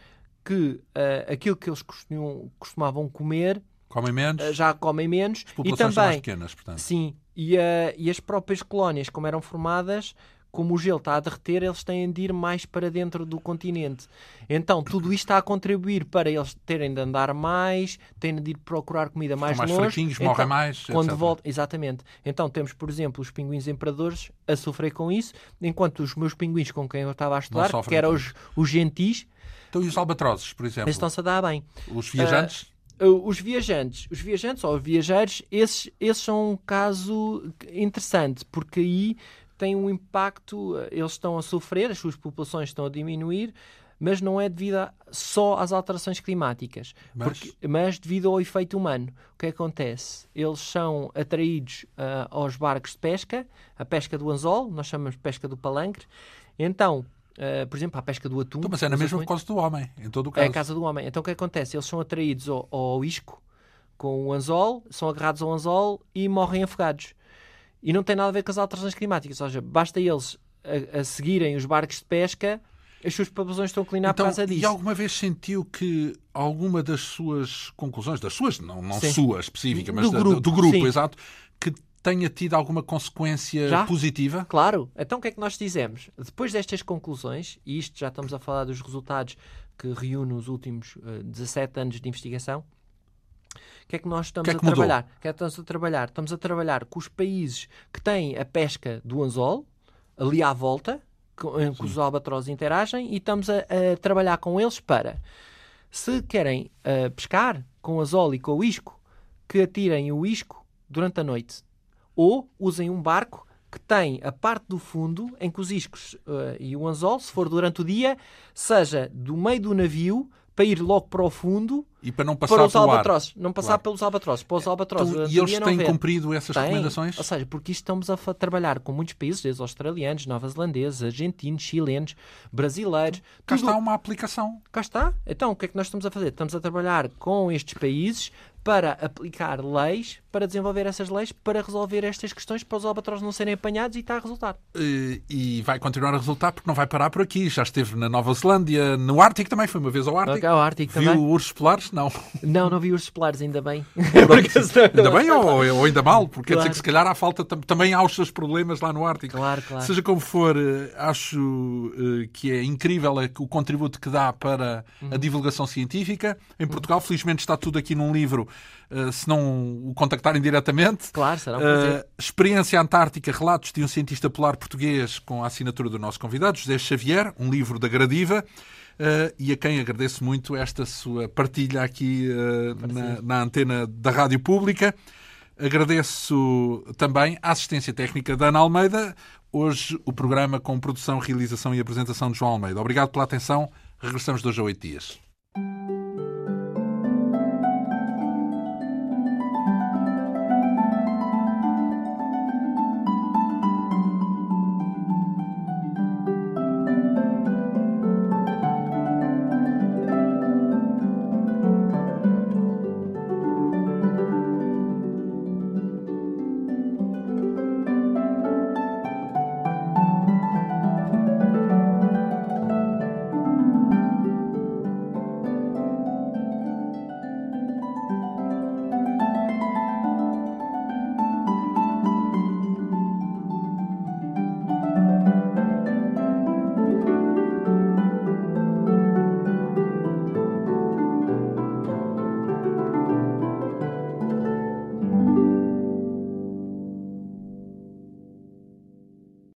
que uh, aquilo que eles costumavam, costumavam comer comem menos, uh, já comem menos e também mais pequenas, portanto. sim e, uh, e as próprias colónias como eram formadas como o gelo está a derreter, eles têm de ir mais para dentro do continente. Então, tudo isto está a contribuir para eles terem de andar mais, terem de ir procurar comida mais, mais longe. fraquinhos, então, morrem mais, quando volta, Exatamente. Então, temos, por exemplo, os pinguins imperadores a sofrer com isso, enquanto os meus pinguins com quem eu estava a estudar, que eram os, os gentis, então, e os albatrozes, por exemplo? Eles estão-se a dar bem. Os viajantes? Uh, os viajantes, os viajantes ou os viajantes, esses, esses são um caso interessante, porque aí tem um impacto, eles estão a sofrer, as suas populações estão a diminuir, mas não é devido a, só às alterações climáticas, mas... Porque, mas devido ao efeito humano. O que acontece? Eles são atraídos uh, aos barcos de pesca, a pesca do anzol, nós chamamos de pesca do palangre. Então, Uh, por exemplo, a pesca do atum. Então, mas é na mesma casa do homem, em todo o caso. É a casa do homem. Então o que acontece? Eles são atraídos ao, ao isco com o anzol, são agarrados ao anzol e morrem afogados. E não tem nada a ver com as alterações climáticas. Ou seja, basta eles a, a seguirem os barcos de pesca, as suas populações estão a declinar então, por causa disso. E alguma vez sentiu que alguma das suas conclusões, das suas, não, não sua específica, mas do da, grupo, do grupo exato, que tenha tido alguma consequência já? positiva? Claro. Então o que é que nós dizemos? Depois destas conclusões, e isto já estamos a falar dos resultados que reúne os últimos uh, eh, 17 anos de investigação, o que é que nós estamos que é que a mudou? trabalhar? O que é que estamos a trabalhar? Estamos a trabalhar com os países que têm a pesca do anzol, ali à volta, com, que os albatrozes interagem, e estamos a, a, trabalhar com eles para, se querem uh, pescar com anzol e com o isco, que atirem o isco durante a noite ou usem um barco que tem a parte do fundo em que os iscos uh, e o anzol, se for durante o dia, seja do meio do navio para ir logo para o fundo e para não passar para os albatrosses, não passar claro. pelos albatrosses, para os albatrosses. Então, e eles têm cumprido essas tem, recomendações? Ou seja, porque isto estamos a trabalhar com muitos países, desde australianos, nova-zelandeses, argentinos, chilenos, brasileiros. Cá tudo... está uma aplicação. Cá está. Então, o que é que nós estamos a fazer? Estamos a trabalhar com estes países para aplicar leis, para desenvolver essas leis, para resolver estas questões, para os albatrós não serem apanhados e está a resultar. E, e, vai continuar a resultar porque não vai parar por aqui. Já esteve na Nova Zelândia, no Ártico também, foi uma vez ao Ártico. Ao Ártico Viu também. ursos polares? Não. Não, não vi ursos polares, ainda bem. <laughs> <laughs> ainda bem ou, ou, ainda mal? Porque claro. quer dizer que se calhar há falta, também há os seus problemas lá no Ártico. Claro, claro. Seja como for, eh, acho eh, que é incrível o contributo que dá para a uhum. divulgação científica. Em Portugal, felizmente, está tudo aqui num livro Uh, se não o contactarem diretamente. Claro, será um prazer. Uh, Experiência Antártica, Relatos de um Cientista Polar Português, com a assinatura do nosso convidado, José Xavier, um livro da Gradiva. Uh, e a quem agradeço muito esta sua partilha aqui na, na antena da Rádio Pública. Agradeço também a assistência técnica da Ana Almeida. Hoje o programa com produção, realização e apresentação de João Almeida. Obrigado pela atenção. Regressamos dois a oito dias.